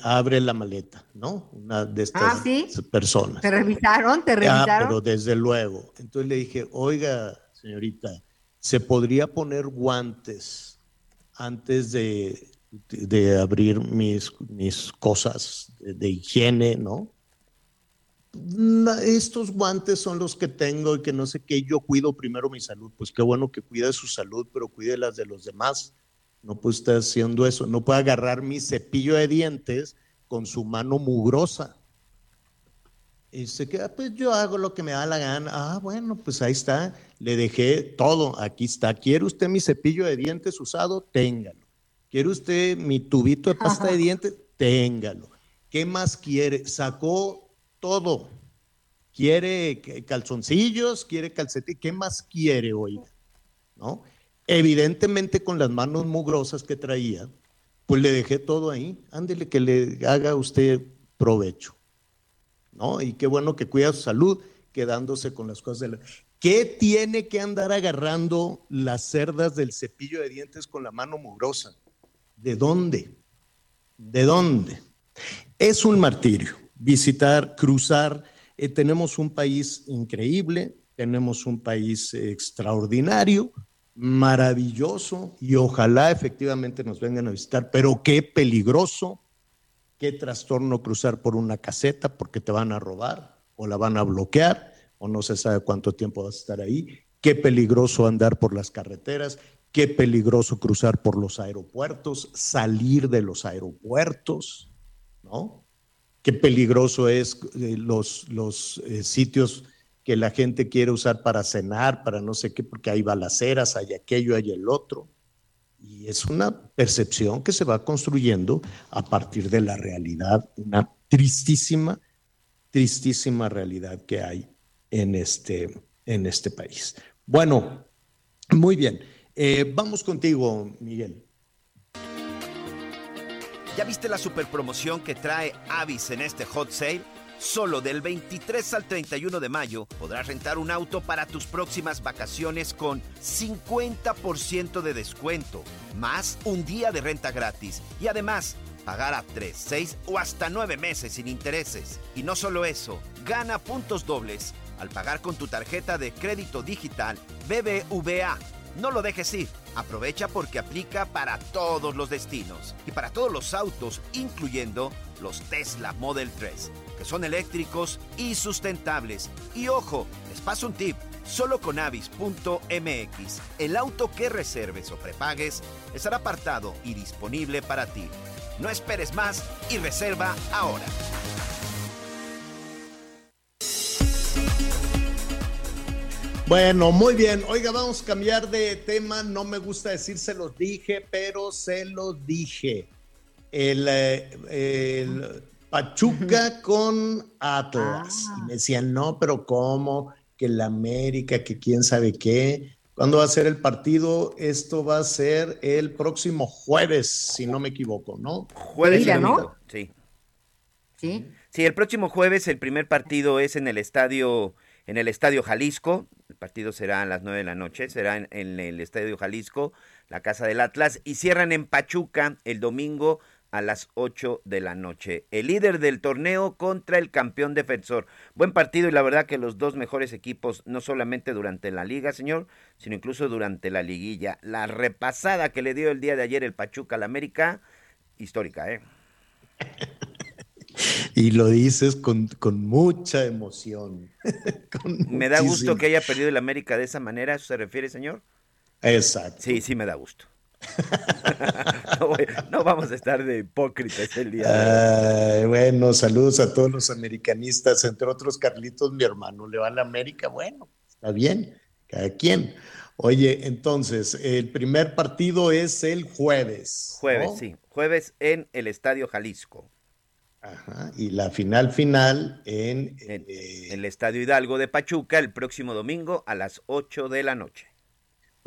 abre la maleta, no? Una de estas ah, ¿sí? personas. ¿Te revisaron? ¿Te revisaron? Ah, pero desde luego. Entonces le dije, oiga, señorita, ¿se podría poner guantes antes de, de abrir mis, mis cosas de, higiene, no? estos guantes son los que tengo y que no sé qué, yo cuido primero mi salud. Pues qué bueno que cuide su salud, pero cuide las de los demás. No puede estar haciendo eso. No puede agarrar mi cepillo de dientes con su mano mugrosa. Y se queda, pues yo hago lo que me da la gana. Ah, bueno, pues ahí está. Le dejé todo. Aquí está. ¿Quiere usted mi cepillo de dientes usado? Téngalo. ¿Quiere usted mi tubito de pasta de dientes? Téngalo. ¿Qué más quiere? Sacó todo. Quiere calzoncillos, quiere calcetín, ¿qué más quiere hoy? ¿No? Evidentemente con las manos mugrosas que traía, pues le dejé todo ahí. Ándele que le haga usted provecho. ¿No? Y qué bueno que cuida su salud, quedándose con las cosas de la... ¿Qué tiene que andar agarrando las cerdas del cepillo de dientes con la mano mugrosa? ¿De dónde? ¿De dónde? Es un martirio visitar, cruzar. Eh, tenemos un país increíble, tenemos un país extraordinario, maravilloso y ojalá efectivamente nos vengan a visitar, pero qué peligroso, qué trastorno cruzar por una caseta porque te van a robar o la van a bloquear o no se sabe cuánto tiempo vas a estar ahí, qué peligroso andar por las carreteras, qué peligroso cruzar por los aeropuertos, salir de los aeropuertos, ¿no? Qué peligroso es eh, los, los eh, sitios que la gente quiere usar para cenar, para no sé qué, porque hay balaceras, hay aquello, hay el otro. Y es una percepción que se va construyendo a partir de la realidad, una tristísima, tristísima realidad que hay en este, en este país. Bueno, muy bien. Eh, vamos contigo, Miguel. ¿Ya viste la super promoción que trae Avis en este hot sale? Solo del 23 al 31 de mayo podrás rentar un auto para tus próximas vacaciones con 50% de descuento, más un día de renta gratis y además pagar a 3, 6 o hasta 9 meses sin intereses. Y no solo eso, gana puntos dobles al pagar con tu tarjeta de crédito digital BBVA. No lo dejes ir. Aprovecha porque aplica para todos los destinos y para todos los autos, incluyendo los Tesla Model 3, que son eléctricos y sustentables. Y ojo, les paso un tip. Solo con avis.mx, el auto que reserves o prepagues estará apartado y disponible para ti. No esperes más y reserva ahora. Bueno, muy bien. Oiga, vamos a cambiar de tema. No me gusta decir se los dije, pero se los dije. El, eh, el Pachuca con Atlas. Y me decían, no, pero ¿cómo? Que la América, que quién sabe qué. ¿Cuándo va a ser el partido? Esto va a ser el próximo jueves, si no me equivoco, ¿no? Jueves Mira, ¿no? Sí. Sí. Sí, el próximo jueves el primer partido es en el estadio en el estadio Jalisco. El partido será a las 9 de la noche, será en, en el estadio Jalisco, la casa del Atlas y cierran en Pachuca el domingo a las 8 de la noche. El líder del torneo contra el campeón defensor. Buen partido y la verdad que los dos mejores equipos, no solamente durante la liga, señor, sino incluso durante la liguilla. La repasada que le dio el día de ayer el Pachuca al América, histórica, ¿eh? Y lo dices con, con mucha emoción. Con Me da gusto que haya perdido el América de esa manera, ¿a eso se refiere, señor? Exacto. Sí, sí me da gusto. no, voy- no vamos a estar de hipócritas el día de hoy. Ay, bueno, saludos a todos los americanistas, entre otros Carlitos, mi hermano, le va a la América, bueno, está bien, cada quien. Oye, entonces, el primer partido es el jueves. Jueves, ¿no? sí. Jueves en el Estadio Jalisco. Ajá, y la final final en, En eh, el Estadio Hidalgo de Pachuca el próximo domingo a las 8 de la noche.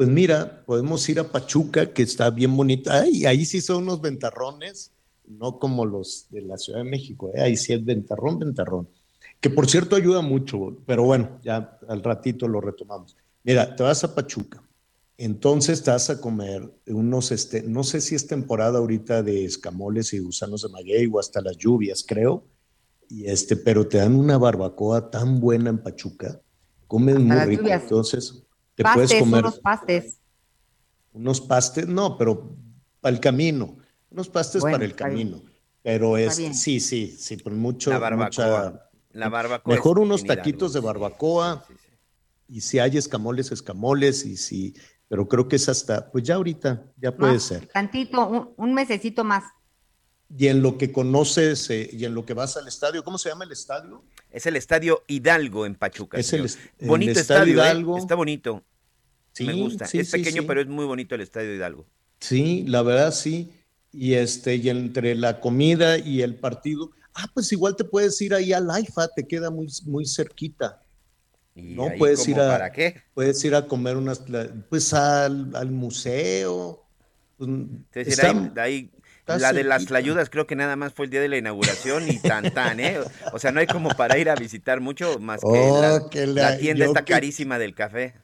Pues mira, podemos ir a Pachuca, que está bien bonita. Ay, ahí sí son unos ventarrones, no como los de la Ciudad de México. ¿eh? Ahí sí es ventarrón, ventarrón. Que por cierto ayuda mucho, pero bueno, ya al ratito lo retomamos. Mira, te vas a Pachuca, entonces te vas a comer unos, este, no sé si es temporada ahorita de escamoles y gusanos de maguey o hasta las lluvias, creo. Y este, pero te dan una barbacoa tan buena en Pachuca, comes Hasta muy rico. lluvias. Entonces, te puedes Pastes, comer unos pastes. unos pastes, no, pero para el camino, unos pastes Bueno, para el bien. camino. Pero es, sí, sí, sí, con mucho, La barbacoa. mucha- La barbacoa. mejor unos taquitos de barbacoa, Sí, sí, sí. y si hay escamoles, escamoles, y si, pero creo que es hasta, pues ya ahorita, ya puede No, ser. Tantito, un, un mesecito más. Y en lo que conoces, eh, y en lo que vas al estadio, ¿cómo se llama el estadio? Es el Estadio Hidalgo en Pachuca. Es el bonito Estadio estadio, ¿eh? Hidalgo. Está bonito. Sí, Me gusta. sí, es pequeño, sí. pero es muy bonito el Estadio Hidalgo. Sí, la verdad sí. Y este, y entre la comida y el partido, ah, pues igual te puedes ir ahí al IFA, te queda muy, muy cerquita. ¿Y No puedes ir a- ¿Para qué? Puedes ir a comer unas, pues al, al museo. pues, está- ahí- ahí- está la de las tlayudas creo que nada más fue el día de la inauguración y tan tan, ¿eh? O sea, no hay como para ir a visitar mucho más que Oh, la, que la la- tienda que- carísima del café.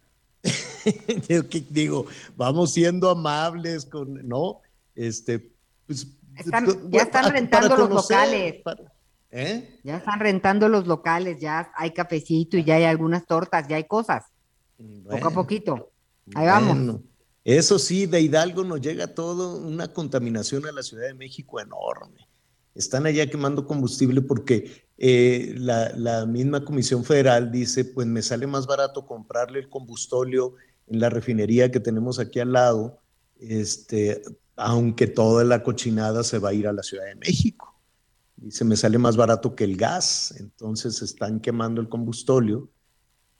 Digo, vamos siendo amables con, ¿no? Este, pues, Están- pues, ya están rentando para los conocer, locales. para- ¿Eh? Ya están rentando los locales, ya hay cafecito y ya hay algunas tortas, ya hay cosas. Poco a poquito. Ahí vamos. Bueno, Eso sí, de Hidalgo nos llega todo una contaminación a la Ciudad de México enorme. Están allá quemando combustible porque eh, la, la, misma Comisión Federal dice, pues me sale más barato comprarle el combustóleo en la refinería que tenemos aquí al lado, este, aunque toda la cochinada se va a ir a la Ciudad de México. Dice, me sale más barato que el gas, entonces están quemando el combustóleo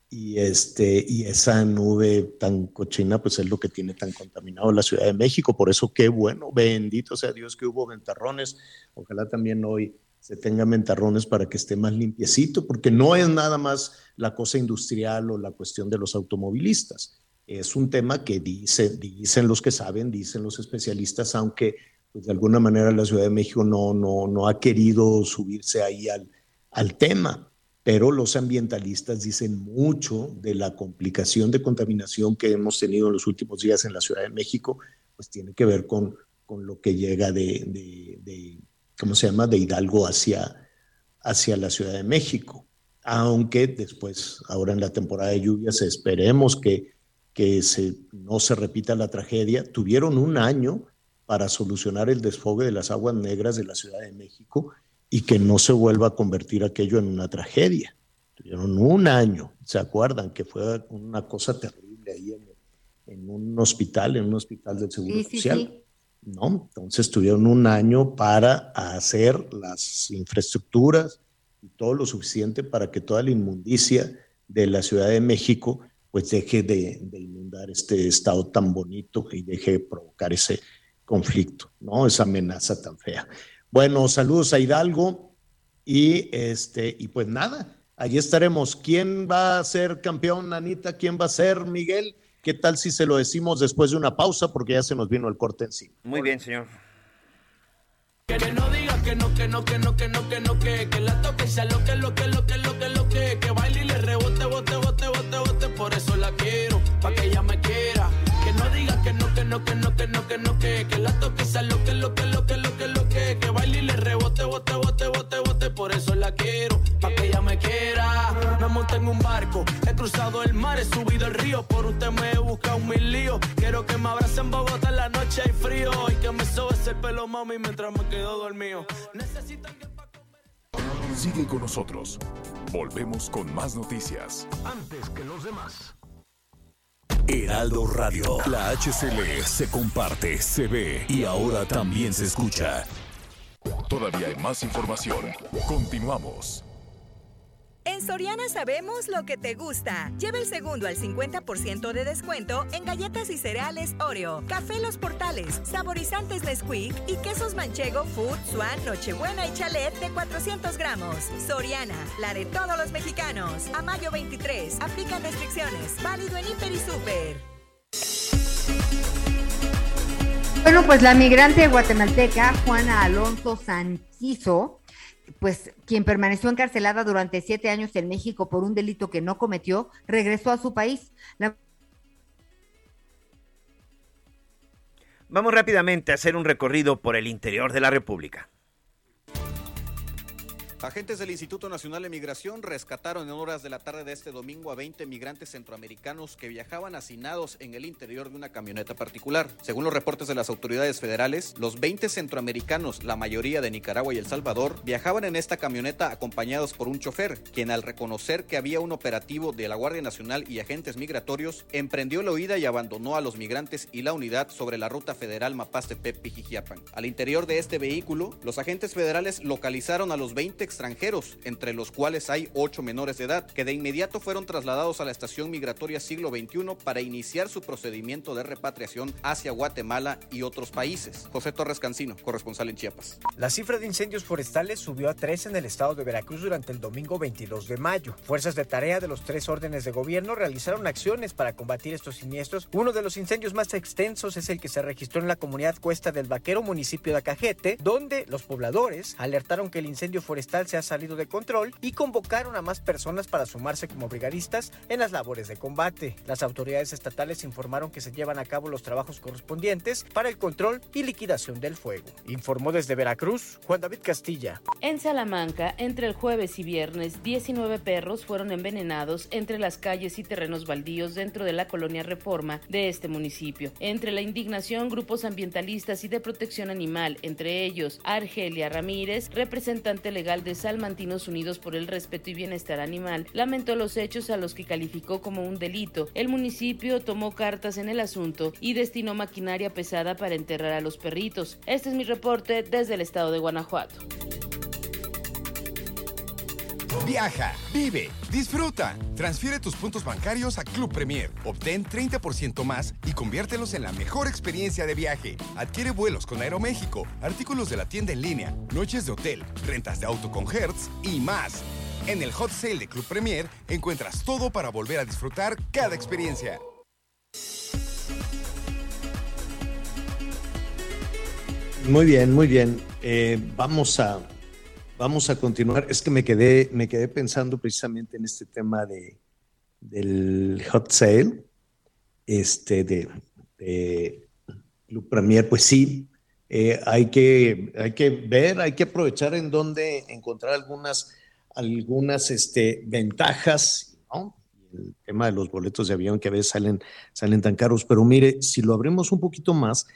y, este, y esa nube tan cochina, pues es lo que tiene tan contaminado la Ciudad de México. Por eso qué bueno, bendito sea Dios que hubo ventarrones. Ojalá también hoy se tengan ventarrones para que esté más limpiecito, porque no es nada más la cosa industrial o la cuestión de los automovilistas. Es un tema que dice, dicen los que saben, dicen los especialistas, aunque pues, de alguna manera la Ciudad de México no, no, no ha querido subirse ahí al, al tema pero los ambientalistas dicen mucho de la complicación de contaminación que hemos tenido en los últimos días en la Ciudad de México, pues tiene que ver con, con lo que llega de, ¿cómo se llama?, de Hidalgo hacia, hacia la Ciudad de México. Aunque después, ahora en la temporada de lluvias, esperemos que, que se, no se repita la tragedia. Tuvieron un año para solucionar el desfogue de las aguas negras de la Ciudad de México y que no se vuelva a convertir aquello en una tragedia. Tuvieron un año, ¿se acuerdan? Que fue una cosa terrible ahí en, un hospital, en un hospital del Seguro Social. ¿No? Entonces tuvieron un año para hacer las infraestructuras y todo lo suficiente para que toda la inmundicia de la Ciudad de México pues deje de, inundar este estado tan bonito y deje de provocar ese conflicto, ¿no? Esa amenaza tan fea. Bueno, saludos a Hidalgo y este y pues nada, allí estaremos. ¿Quién va a ser campeón, Anita? ¿Quién va a ser Miguel? ¿Qué tal si se lo decimos después de una pausa porque ya se nos vino el corte encima? Muy bien, señor. Que no diga que no, que no, que no, que no, que no, que, que la toque sea lo que, lo que, lo que, lo que, lo que, que baile y le rebote, bote, bote, bote, bote, por eso la quiero, pa' que ella me quiera. Que no diga que no, que no, que no, que no, que no, que, que la toque sea lo que, lo que, lo que, lo que, lo que, que baile y le rebote, bote, bote, bote, bote, por eso la quiero, pa' monté en un barco, he cruzado el mar, he subido el río, por usted me he buscado mil líos. Quiero que me abrace en Bogotá en la noche hay frío y que me sobes el pelo, mami, mientras me quedo dormido. Necesito Sigue con nosotros. Volvemos con más noticias. Antes que los demás. Heraldo Radio. La HCL se comparte, se ve y ahora también se escucha. Todavía hay más información. Continuamos. En Soriana sabemos lo que te gusta. Lleva el segundo al 50% de descuento en galletas y cereales Oreo, café Los Portales, saborizantes Nesquik y quesos manchego, Food, Swan, Nochebuena y Chalet de 400 gramos. Soriana, la de todos los mexicanos. A mayo 23, aplican restricciones. Válido en Hiper y Super. Bueno, pues la migrante guatemalteca Juana Alonso Sanchizo pues quien permaneció encarcelada durante siete años en México por un delito que no cometió, regresó a su país. Vamos rápidamente a hacer un recorrido por el interior de la República. Agentes del Instituto Nacional de Migración rescataron en horas de la tarde de este domingo a 20 migrantes centroamericanos que viajaban hacinados en el interior de una camioneta particular. Según los reportes de las autoridades federales, los 20 centroamericanos, la mayoría de Nicaragua y El Salvador, viajaban en esta camioneta acompañados por un chofer, quien al reconocer que había un operativo de la Guardia Nacional y agentes migratorios, emprendió la huida y abandonó a los migrantes y la unidad sobre la ruta federal Mapastepec-Pijijiapan. Al interior de este vehículo, los agentes federales localizaron a los 20 extranjeros, entre los cuales hay ocho menores de edad, que de inmediato fueron trasladados a la estación migratoria siglo XXI para iniciar su procedimiento de repatriación hacia Guatemala y otros países. José Torres Cancino, corresponsal en Chiapas. La cifra de incendios forestales subió a tres en el estado de Veracruz durante el domingo 22 de mayo. Fuerzas de tarea de los tres órdenes de gobierno realizaron acciones para combatir estos siniestros. Uno de los incendios más extensos es el que se registró en la comunidad Cuesta del Vaquero, municipio de Acajete, donde los pobladores alertaron que el incendio forestal se ha salido de control y convocaron a más personas para sumarse como brigadistas en las labores de combate. Las autoridades estatales informaron que se llevan a cabo los trabajos correspondientes para el control y liquidación del fuego. Informó desde Veracruz Juan David Castilla. En Salamanca, entre el jueves y viernes, 19 perros fueron envenenados entre las calles y terrenos baldíos dentro de la colonia Reforma de este municipio. Entre la indignación, grupos ambientalistas y de protección animal, entre ellos Argelia Ramírez, representante legal de Salmantinos Unidos por el Respeto y Bienestar Animal, lamentó los hechos a los que calificó como un delito. El municipio tomó cartas en el asunto y destinó maquinaria pesada para enterrar a los perritos. Este es mi reporte desde el estado de Guanajuato. Viaja, vive, disfruta. Transfiere tus puntos bancarios a Club Premier. Obtén 30% más y conviértelos en la mejor experiencia de viaje. Adquiere vuelos con Aeroméxico, artículos de la tienda en línea, noches de hotel, rentas de auto con Hertz y más. En el Hot Sale de Club Premier encuentras todo para volver a disfrutar cada experiencia. Muy bien, muy bien. Eh, vamos a vamos a continuar. Es que me quedé, me quedé pensando precisamente en este tema de, del hot sale, este, de, Club Premier. Pues sí, eh, hay, que, hay que ver, hay que aprovechar en dónde encontrar algunas, algunas este, ventajas, ¿no? El tema de los boletos de avión que a veces salen, salen tan caros, pero mire, si lo abrimos un poquito más,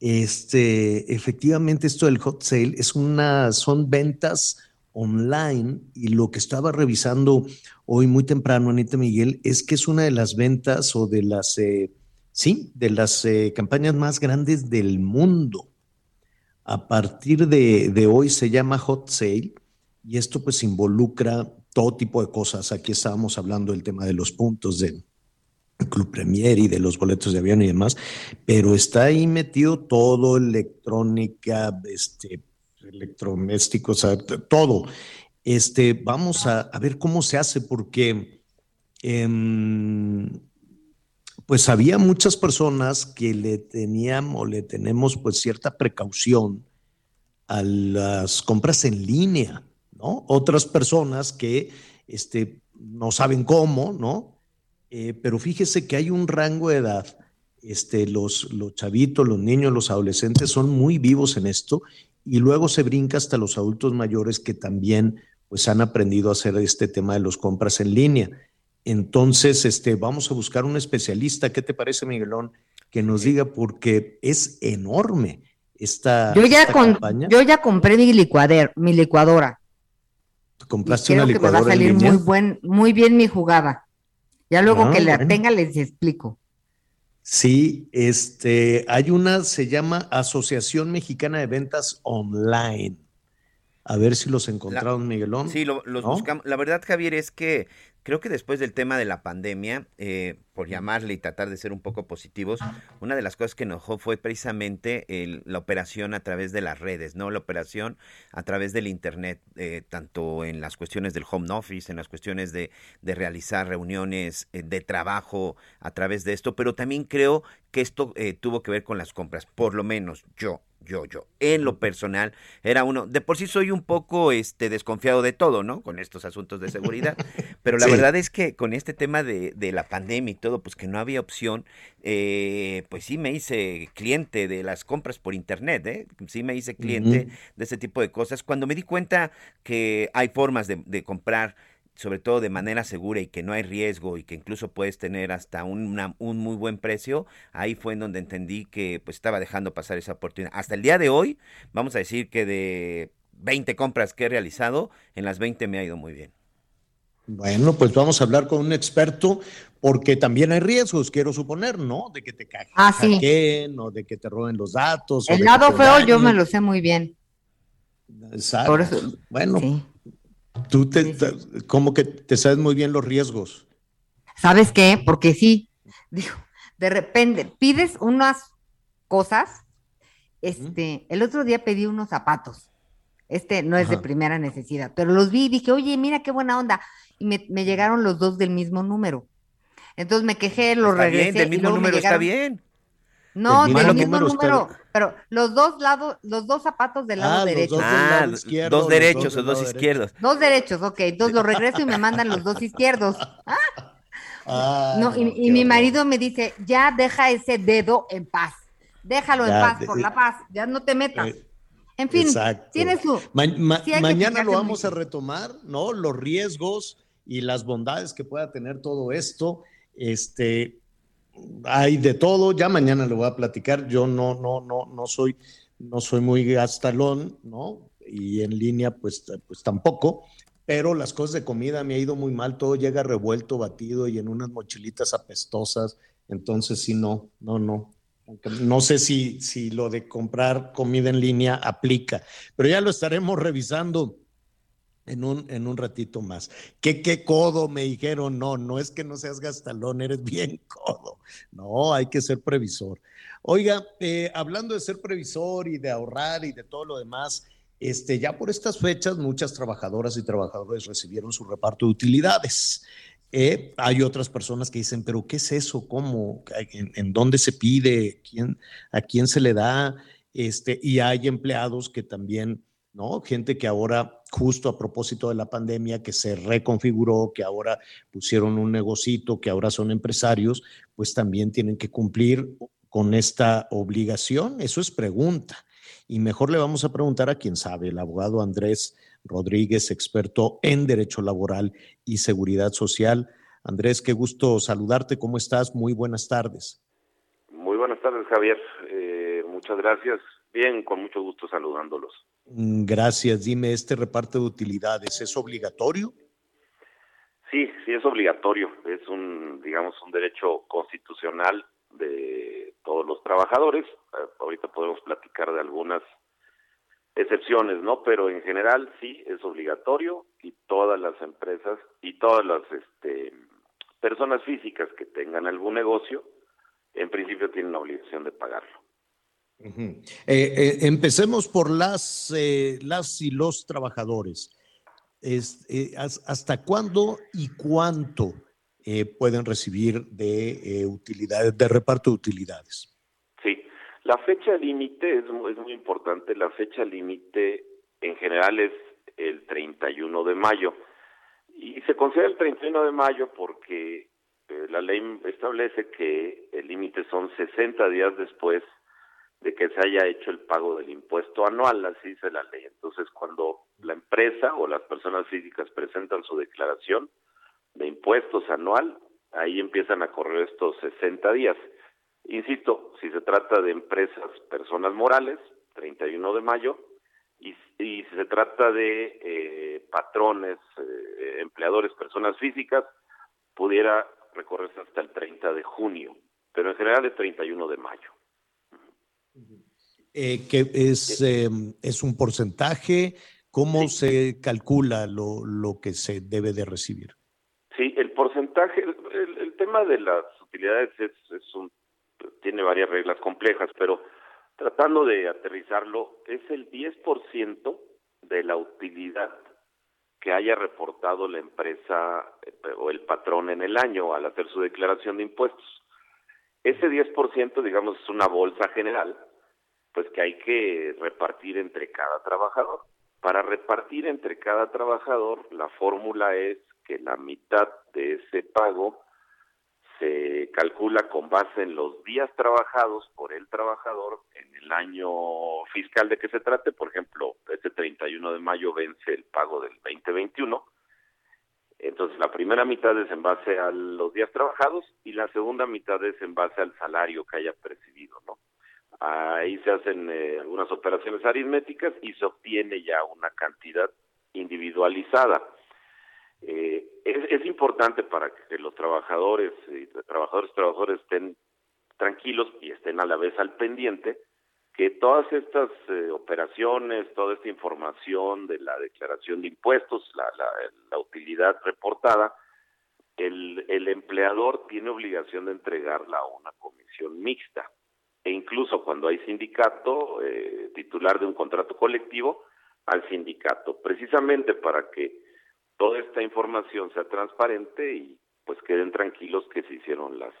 este, efectivamente, esto del hot sale es una, son ventas online y lo que estaba revisando hoy muy temprano, Anita Miguel, es que es una de las ventas o de las, eh, sí, de las eh, campañas más grandes del mundo. A partir de, de hoy se llama hot sale y esto pues involucra todo tipo de cosas. Aquí estábamos hablando del tema de los puntos de, Club Premier y de los boletos de avión y demás, pero está ahí metido todo, electrónica, este, electrodomésticos, todo. Este, vamos a, ver cómo se hace, porque em, pues había muchas personas que le tenían o le tenemos pues cierta precaución a las compras en línea, ¿no? Otras personas que este, no saben cómo, ¿no? Eh, pero fíjese que hay un rango de edad. Este, los, los chavitos, los niños, los adolescentes son muy vivos en esto y luego se brinca hasta los adultos mayores que también pues han aprendido a hacer este tema de los compras en línea. Entonces, este, vamos a buscar un especialista. ¿Qué te parece, Miguelón? Que nos diga porque es enorme esta, yo ya campaña. Yo ya compré mi, licuader, mi licuadora. ¿Compraste una licuadora? Que me va a salir muy, buen, muy bien mi jugada. Ya luego ah, que la tenga les explico. Sí, este, hay una, se llama Asociación Mexicana de Ventas Online. A ver si los encontraron, Miguelón. Sí, los buscamos. La verdad, Javier, es que creo que después del tema de la pandemia, eh, por llamarle y tratar de ser un poco positivos, una de las cosas que enojó fue precisamente la operación a través de las redes, ¿no? La operación a través del Internet, eh, tanto en las cuestiones del home office, en las cuestiones de, de realizar reuniones eh, de trabajo a través de esto, pero también creo que esto tuvo que ver con las compras, por lo menos yo, yo, yo, en lo personal, era uno, de por sí soy un poco este, desconfiado de todo, ¿no? Con estos asuntos de seguridad, pero la verdad es que con este tema de, de, la pandemia y todo, pues que no había opción, eh, pues sí me hice cliente de las compras por internet, ¿eh? Sí me hice cliente de ese tipo de cosas. Cuando me di cuenta que hay formas de, de comprar sobre todo de manera segura y que no hay riesgo y que incluso puedes tener hasta un, un muy buen precio, ahí fue en donde entendí que pues estaba dejando pasar esa oportunidad. Hasta el día de hoy, vamos a decir que de 20 compras que he realizado, en las 20 me ha ido muy bien. Bueno, pues vamos a hablar con un experto porque también hay riesgos, quiero suponer, ¿no? De que te caigan ah, o de que te roben los datos. El lado feo yo me lo sé muy bien. Exacto. bueno, Tú te, como que te sabes muy bien los riesgos. ¿Sabes qué? Porque sí, digo, de repente pides unas cosas. Este, el otro día pedí unos zapatos. Este no es de primera necesidad, pero los vi y dije, oye, mira qué buena onda. Y me, llegaron los dos del mismo número. Entonces me quejé, los regresé. Bien, del mismo número está bien. No, del mismo número. Pero los dos lados, los dos zapatos del lado Ah, los derecho. dos del Ah, lado dos izquierdo, derechos dos o dos izquierdos. Dos derechos, ok. Entonces los regreso y me mandan los dos izquierdos. Ah, No, y, no, y qué mi marido me dice, ya deja ese dedo en paz. Déjalo en paz, de- por la paz. Ya no te metas. Eh, en fin, Exacto. tiene su... Ma- ma- sí hay que mañana lo vamos a retomar, ¿no? Los riesgos y las bondades que pueda tener todo esto. Este, hay de todo. Ya mañana lo voy a platicar. Yo no, no, no, no soy, no soy muy gastalón, ¿no? Y en línea, pues, pues tampoco. Pero las cosas de comida me ha ido muy mal. Todo llega revuelto, batido y en unas mochilitas apestosas. Entonces, sí, no, no, no. No sé si, si lo de comprar comida en línea aplica, pero ya lo estaremos revisando en un, en un ratito más. ¿Qué, qué codo? Me dijeron, no, no es que no seas gastalón, eres bien codo. No, hay que ser previsor. Oiga, eh, hablando de ser previsor y de ahorrar y de todo lo demás, este, ya por estas fechas muchas trabajadoras y trabajadores recibieron su reparto de utilidades. Eh, hay otras personas que dicen, pero ¿qué es eso? ¿Cómo? ¿En, en dónde se pide? ¿Quién, ¿A quién se le da? Este, y hay empleados que también, ¿no? Gente que ahora, justo a propósito de la pandemia, que se reconfiguró, que ahora pusieron un negocito, que ahora son empresarios, pues también tienen que cumplir con esta obligación. Eso es pregunta. Y mejor le vamos a preguntar a quien sabe, el abogado Andrés Rodríguez, experto en Derecho Laboral y Seguridad Social. Andrés, qué gusto saludarte. ¿Cómo estás? Muy buenas tardes. Muy buenas tardes, Javier. Eh, muchas gracias. Bien, con mucho gusto saludándolos. Mm, Gracias. Dime, ¿este reparto de utilidades es obligatorio? Sí, sí es obligatorio. Es un, digamos, un derecho constitucional de todos los trabajadores. Eh, ahorita podemos platicar de algunas excepciones, ¿no? Pero en general sí es obligatorio y todas las empresas y todas las este, personas físicas que tengan algún negocio, en principio tienen la obligación de pagarlo. Eh, eh, empecemos por las, eh, las y los trabajadores. Es, has- ¿Hasta cuándo y cuánto pueden recibir de utilidades, de reparto de utilidades? Sí, la fecha límite es, mu- es muy importante. La fecha límite en general es el 31 de mayo. Y se considera el 31 de mayo porque la ley establece que el límite son 60 días después de que se haya hecho el pago del impuesto anual, así dice la ley. Entonces, cuando la empresa o las personas físicas presentan su declaración de impuestos anual, ahí empiezan a correr estos 60 días. Insisto, si se trata de empresas, personas morales, 31 de mayo, y, si se trata de eh, patrones, eh, empleadores, personas físicas, pudiera recorrerse hasta el 30 de junio, pero en general es 31 de mayo. Eh, ¿qué es, eh, ¿Es un porcentaje? ¿Cómo se calcula lo, lo que se debe de recibir? Sí, el porcentaje, el, tema de las utilidades es, es un, tiene varias reglas complejas, pero tratando de aterrizarlo, es el 10% de la utilidad que haya reportado la empresa eh, o el patrón en el año al hacer su declaración de impuestos. Ese 10%, digamos, es una bolsa general, pues que hay que repartir entre cada trabajador. Para repartir entre cada trabajador, la fórmula es que la mitad de ese pago se calcula con base en los días trabajados por el trabajador en el año fiscal de que se trate. Por ejemplo, este 31 de mayo vence el pago del 2021. Entonces, la primera mitad es en base a los días trabajados y la segunda mitad es en base al salario que haya percibido, ¿no? Ahí se hacen eh, algunas operaciones aritméticas y se obtiene ya una cantidad individualizada. Eh, es, importante para que los trabajadores y trabajadores trabajadores estén tranquilos y estén a la vez al pendiente que todas estas eh, operaciones, toda esta información de la declaración de impuestos, la, la, la utilidad reportada, el, el empleador tiene obligación de entregarla a una comisión mixta e incluso cuando hay sindicato, eh, titular de un contrato colectivo, al sindicato, precisamente para que toda esta información sea transparente y pues queden tranquilos que se hicieron las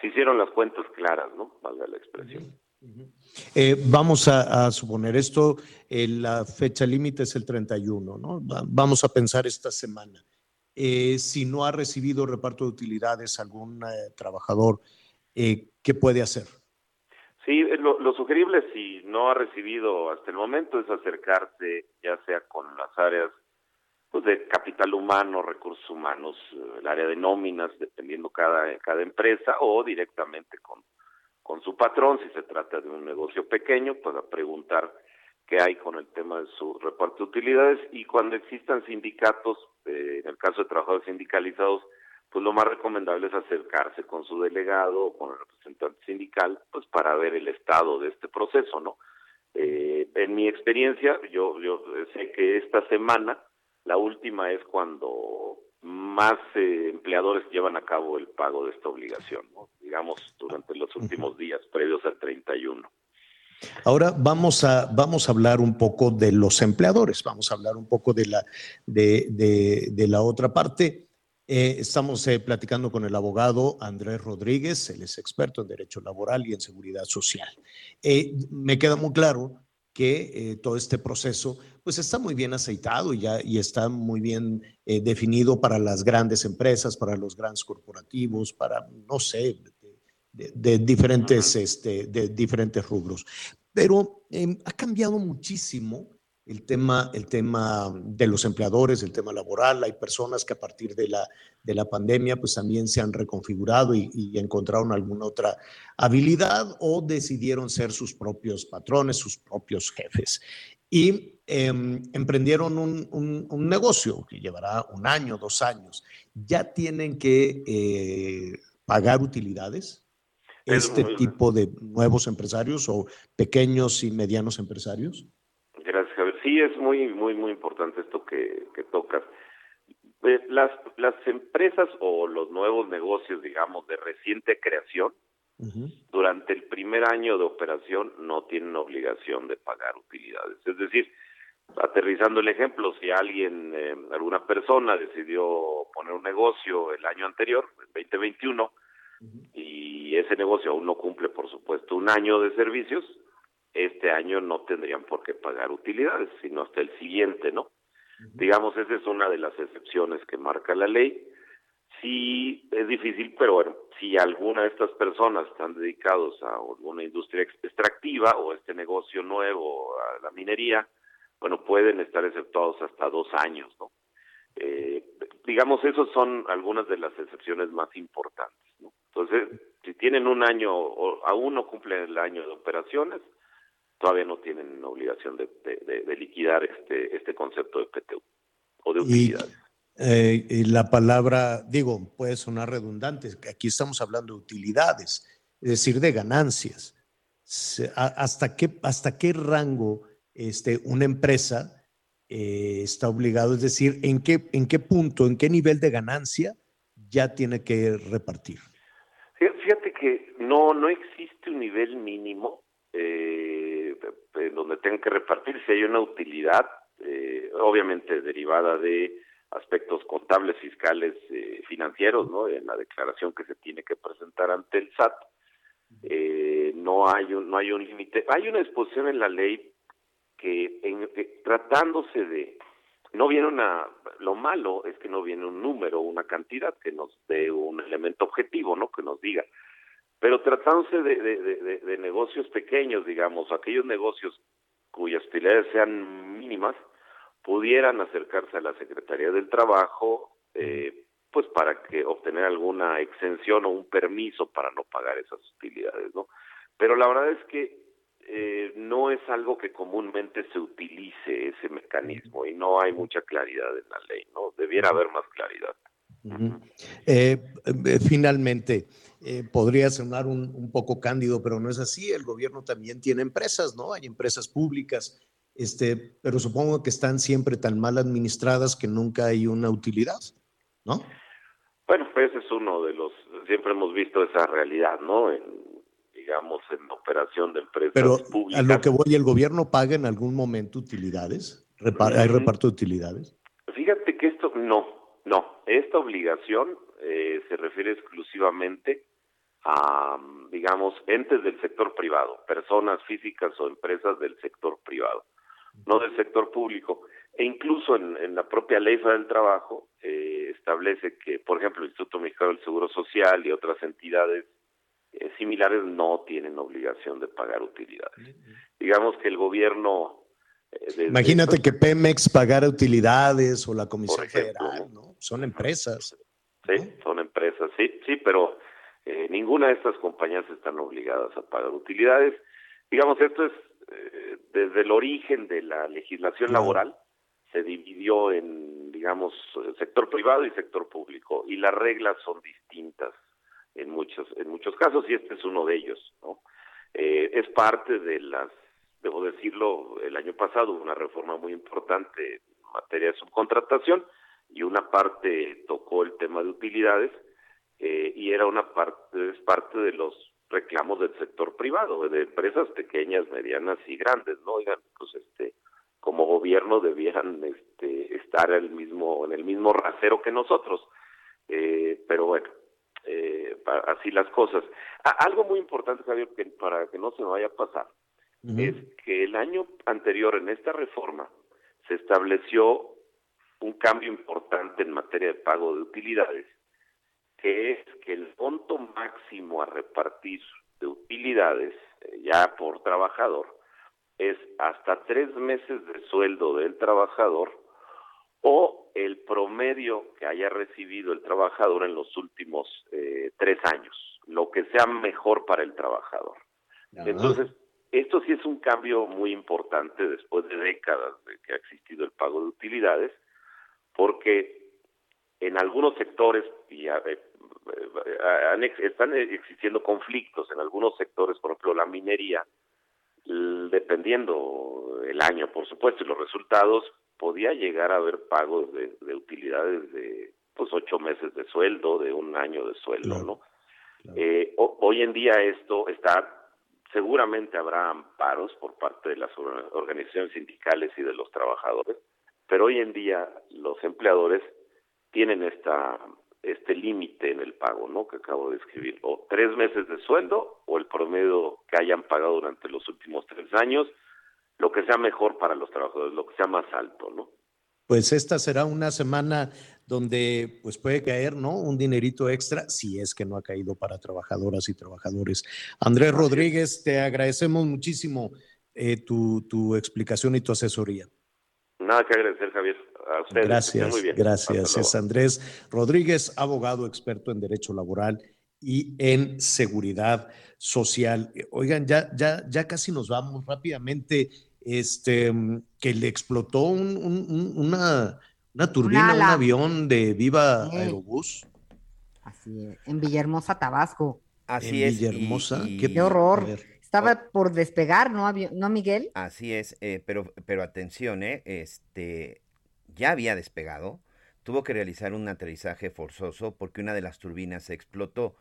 se hicieron las cuentas claras, ¿no? Valga la expresión. Eh, vamos a, suponer esto, eh, la fecha límite es el 31, ¿no? vamos a pensar esta semana. Eh, si no ha recibido reparto de utilidades algún trabajador, ¿qué puede hacer? Sí, lo, lo, sugerible si no ha recibido hasta el momento es acercarse ya sea con las áreas pues, de capital humano, recursos humanos, el área de nóminas, dependiendo cada, cada empresa, o directamente con con su patrón, si se trata de un negocio pequeño, pues a preguntar qué hay con el tema de su reparto de utilidades. Y cuando existan sindicatos, eh, en el caso de trabajadores sindicalizados, pues lo más recomendable es acercarse con su delegado o con el representante sindical, pues para ver el estado de este proceso, ¿no? Eh, en mi experiencia, yo, yo sé que esta semana, la última es cuando más eh, empleadores llevan a cabo el pago de esta obligación, digamos, durante los últimos días previos al 31. Ahora vamos a, vamos a hablar un poco de los empleadores, vamos a hablar un poco de la, de, de, la otra parte. Eh, estamos eh, platicando con el abogado Andrés Rodríguez, él es experto en Derecho Laboral y en Seguridad Social. me queda muy claro que todo este proceso pues está muy bien aceitado y, ya, y está muy bien eh, definido para las grandes empresas, para los grandes corporativos, para, no sé, de, diferentes, este, de diferentes rubros. Pero em, ha cambiado muchísimo el tema, el tema de los empleadores, el tema laboral. Hay personas que a partir de la, de la pandemia pues también se han reconfigurado y, y, encontraron alguna otra habilidad o decidieron ser sus propios patrones, sus propios jefes y em, emprendieron un, negocio que llevará un año, dos años. ¿Ya tienen que eh, pagar utilidades? este tipo de nuevos empresarios o pequeños y medianos empresarios? Sí, es muy, muy, muy importante esto que, que tocas. Eh, las, las empresas o los nuevos negocios, digamos, de reciente creación, durante el primer año de operación no tienen obligación de pagar utilidades. Es decir, aterrizando el ejemplo, si alguien, eh, alguna persona decidió poner un negocio el año anterior, el 2021, y ese negocio aún no cumple, por supuesto, un año de servicios, este año no tendrían por qué pagar utilidades, sino hasta el siguiente, ¿no? Digamos, esa es una de las excepciones que marca la ley sí es difícil, pero bueno, si alguna de estas personas están dedicados a alguna industria extractiva o este negocio nuevo, a la minería, bueno, pueden estar exceptuados hasta dos años, ¿no? Eh, digamos, esos son algunas de las excepciones más importantes, ¿no? Entonces, si tienen un año o aún no cumplen el año de operaciones, todavía no tienen obligación de, de, liquidar este, este concepto de PTU o de utilidades. Eh, la palabra, digo, puede sonar redundante, aquí estamos hablando de utilidades, es decir, de ganancias. ¿Hasta qué, hasta qué rango este, una empresa eh, está obligado? Es decir, ¿en qué, ¿en qué punto, en qué nivel de ganancia ya tiene que repartir? Fíjate que no, no existe un nivel mínimo eh, donde tenga que repartir. Si hay una utilidad, eh, obviamente derivada de aspectos contables, fiscales, eh, financieros, ¿no? En la declaración que se tiene que presentar ante el SAT, eh, no hay un, no hay un límite. Hay una exposición en la ley que, en, tratándose de, no viene una, lo malo es que no viene un número, una cantidad que nos dé un elemento objetivo, ¿no? Que nos diga. Pero tratándose de, de, de negocios pequeños, digamos, aquellos negocios cuyas utilidades sean mínimas, pudieran acercarse a la Secretaría del Trabajo, eh, pues para que obtener alguna exención o un permiso para no pagar esas utilidades, ¿no? Pero la verdad es que eh, no es algo que comúnmente se utilice ese mecanismo y no hay mucha claridad en la ley, ¿no? Debiera haber más claridad. Eh, finalmente, podría sonar un, un, poco cándido, pero no es así. El gobierno también tiene empresas, ¿no? Hay empresas públicas este, pero supongo que están siempre tan mal administradas que nunca hay una utilidad, ¿no? Bueno, pues ese es uno de los, siempre hemos visto esa realidad, ¿no? En, digamos, en operación de empresas pero públicas. a lo que voy, ¿el gobierno paga en algún momento utilidades? ¿Hay reparto de utilidades? Fíjate que esto, no, no, esta obligación eh, se refiere exclusivamente a, digamos, entes del sector privado, personas físicas o empresas del sector privado, no del sector público. E incluso en, la propia ley del trabajo eh, establece que, por ejemplo, el Instituto Mexicano del Seguro Social y otras entidades eh, similares no tienen obligación de pagar utilidades. Digamos que el gobierno... Eh, Imagínate que Pemex pagara utilidades o la Comisión Federal, ¿no? Son empresas. Sí, son empresas, sí, sí, pero eh, ninguna de estas compañías están obligadas a pagar utilidades. Digamos, esto es desde el origen de la legislación laboral, se dividió en, digamos, sector privado y sector público, y las reglas son distintas en muchos en muchos casos y este es uno de ellos no eh, es parte de las debo decirlo el año pasado una reforma muy importante en materia de subcontratación y una parte tocó el tema de utilidades eh, y era una parte es parte de los reclamos del sector privado de empresas pequeñas medianas y grandes no oigan pues este como gobierno debían este estar el mismo en el mismo rasero que nosotros. Eh, pero bueno eh, así las cosas. algo muy importante, Javier, que para que no se me vaya a pasar, es que el año anterior en esta reforma se estableció un cambio importante en materia de pago de utilidades, que es que el monto máximo a repartir de utilidades eh, ya por trabajador es hasta tres meses de sueldo del trabajador o el promedio que haya recibido el trabajador en los últimos eh, tres años, lo que sea mejor para el trabajador. Entonces, esto sí es un cambio muy importante después de décadas de que ha existido el pago de utilidades, porque en algunos sectores y eh, eh, están existiendo conflictos en algunos sectores, por ejemplo la minería, dependiendo el año, por supuesto, y los resultados, podía llegar a haber pagos de, utilidades de pues ocho meses de sueldo, de un año de sueldo, ¿no? Eh, hoy en día esto está, seguramente habrá amparos por parte de las organizaciones sindicales y de los trabajadores, pero hoy en día los empleadores tienen esta este límite en el pago, ¿no? Que acabo de escribir, o tres meses de sueldo o el promedio que hayan pagado durante los últimos tres años lo que sea mejor para los trabajadores, lo que sea más alto, ¿no? Pues esta será una semana donde pues puede caer, ¿no? Un dinerito extra, si es que no ha caído para trabajadoras y trabajadores. Andrés Rodríguez, te agradecemos muchísimo eh, tu, tu explicación y tu asesoría. Nada que agradecer, Javier. A ustedes. Gracias, muy bien. gracias. Es Andrés Rodríguez, abogado experto en derecho laboral y en seguridad social. Oigan, ya, ya, ya casi nos vamos rápidamente este, que le explotó una, una turbina, un avión de Viva Aerobús. Así es, en Villahermosa, Tabasco. Así es. Villahermosa, qué, horror. Estaba por despegar, ¿no, ¿no Miguel? Así es, eh, pero, pero atención, ¿eh? este, ya había despegado, tuvo que realizar un aterrizaje forzoso porque una de las turbinas se explotó.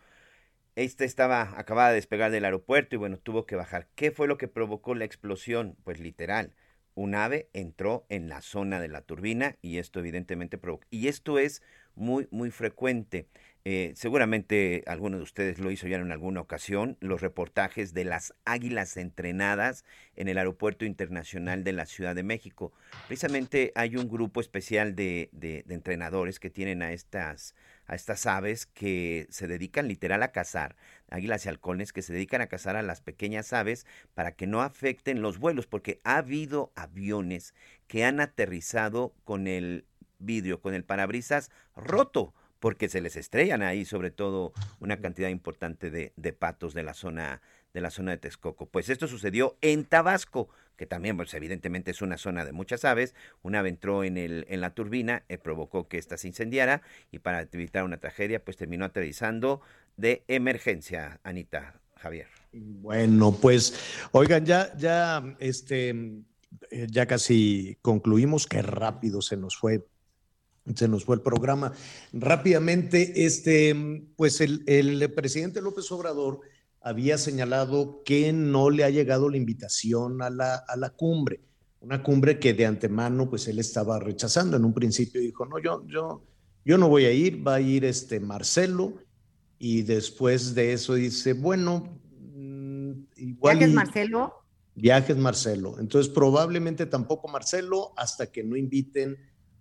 Esta estaba, acababa de despegar del aeropuerto y bueno, tuvo que bajar. ¿Qué fue lo que provocó la explosión? Pues literal, un ave entró en la zona de la turbina y esto evidentemente provocó. Y esto es muy, muy frecuente. Eh, seguramente alguno de ustedes lo hizo ya en alguna ocasión, los reportajes de las águilas entrenadas en el Aeropuerto Internacional de la Ciudad de México. Precisamente hay un grupo especial de, de, de entrenadores que tienen a estas a estas aves que se dedican literal a cazar, águilas y halcones que se dedican a cazar a las pequeñas aves para que no afecten los vuelos, porque ha habido aviones que han aterrizado con el vidrio, con el parabrisas roto, porque se les estrellan ahí sobre todo una cantidad importante de, de patos de la zona de la zona de Texcoco. Pues esto sucedió en Tabasco, que también, pues evidentemente es una zona de muchas aves. Una ave entró en, el, en la turbina, eh, provocó que ésta se incendiara y para evitar una tragedia, pues terminó aterrizando de emergencia, Anita Javier. Bueno, pues, oigan, ya, ya, este, eh, ya casi concluimos, qué rápido se nos fue se nos fue el programa. Rápidamente, este, pues el, el, presidente López Obrador había señalado que no le ha llegado la invitación a la, a la cumbre, una cumbre que de antemano pues él estaba rechazando. En un principio dijo, no, yo, yo, yo no voy a ir, va a ir este Marcelo y después de eso dice, bueno, mm, igual... ¿Viajes Marcelo? Viajes Marcelo. Entonces probablemente tampoco Marcelo hasta que no inviten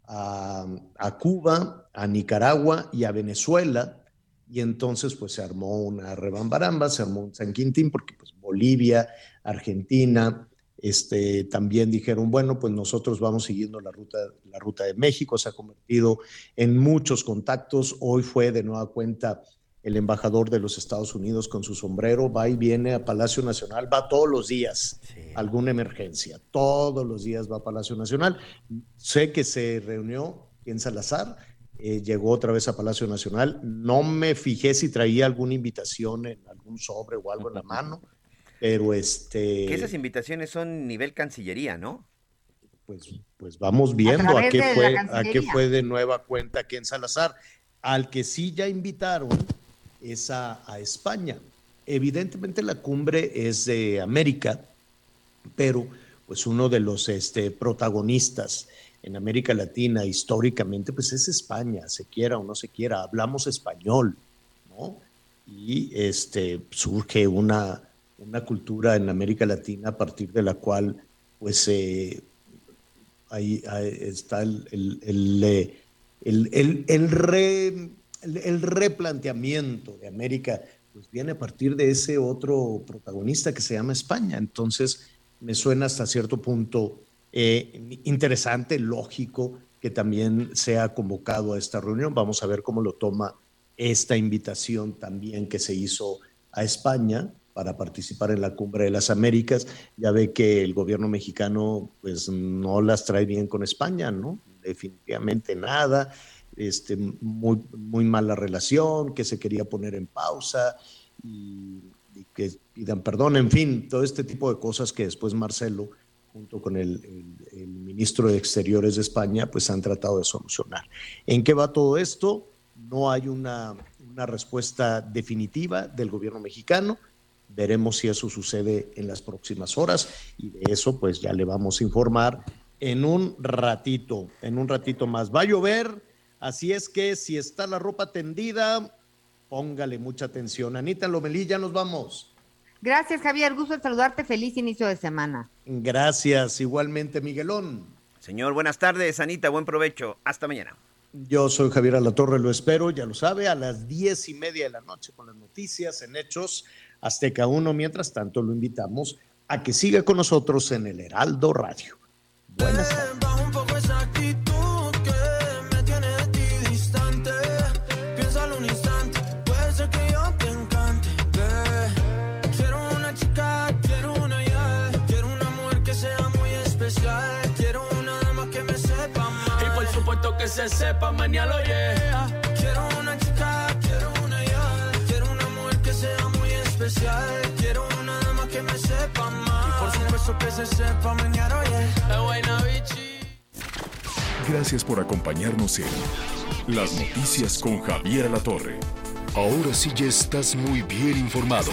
a, Cuba, a Nicaragua y a Venezuela. Y entonces pues se armó una rebambaramba, se armó un San Quintín porque pues Bolivia, Argentina, este, también dijeron, bueno, pues nosotros vamos siguiendo la ruta, la ruta de México, se ha convertido en muchos contactos. Hoy fue de nueva cuenta el embajador de los Estados Unidos con su sombrero, va y viene a Palacio Nacional, va todos los días, alguna emergencia, todos los días va a Palacio Nacional. Sé que se reunió en Salazar, eh, llegó otra vez a Palacio Nacional, no me fijé si traía alguna invitación en algún sobre o algo en la mano, pero este... Que esas invitaciones son nivel Cancillería, ¿no? Pues, pues vamos viendo a, qué, fue, a qué fue de nueva cuenta aquí en Salazar. Al que sí ya invitaron es a, España. Evidentemente la cumbre es de América, pero pues uno de los este, protagonistas en América Latina históricamente pues es España, se quiera o no se quiera, hablamos español, ¿no? Y este, surge una, una cultura en América Latina a partir de la cual pues eh, ahí, está el, el, el, el re, el, replanteamiento de América pues viene a partir de ese otro protagonista que se llama España. Entonces, me suena hasta cierto punto eh, interesante, lógico, que también sea convocado a esta reunión. Vamos a ver cómo lo toma esta invitación también que se hizo a España para participar en la Cumbre de las Américas. Ya ve que el gobierno mexicano pues no las trae bien con España, ¿no? Definitivamente nada este, muy, muy mala relación, que se quería poner en pausa y, que pidan perdón, en fin, todo este tipo de cosas que después Marcelo, junto con el, ministro de Exteriores de España, pues han tratado de solucionar. ¿En qué va todo esto? No hay una, una respuesta definitiva del gobierno mexicano. Veremos si eso sucede en las próximas horas y de eso pues ya le vamos a informar en un ratito, en un ratito más. Va a llover, Así es que si está la ropa tendida, póngale mucha atención. Anita Lomelí, ya nos vamos. Gracias, Javier. Gusto de saludarte. Feliz inicio de semana. Gracias, igualmente, Miguelón. Señor, buenas tardes, Anita. Buen provecho. Hasta mañana. Yo soy Javier Alatorre, lo espero, ya lo sabe, a las diez y media de la noche con las noticias en Hechos Azteca 1. Mientras tanto, lo invitamos a que siga con nosotros en el Heraldo Radio. Buenas tardes. Se sepa, mañana lo yeah. Quiero una chica, quiero una ya. Quiero una mujer que sea muy especial. Quiero una dama que me sepa más. Y por supuesto que se sepa, mañana oye. Gracias por acompañarnos en Las Noticias con Javier La Torre. Ahora sí ya estás muy bien informado.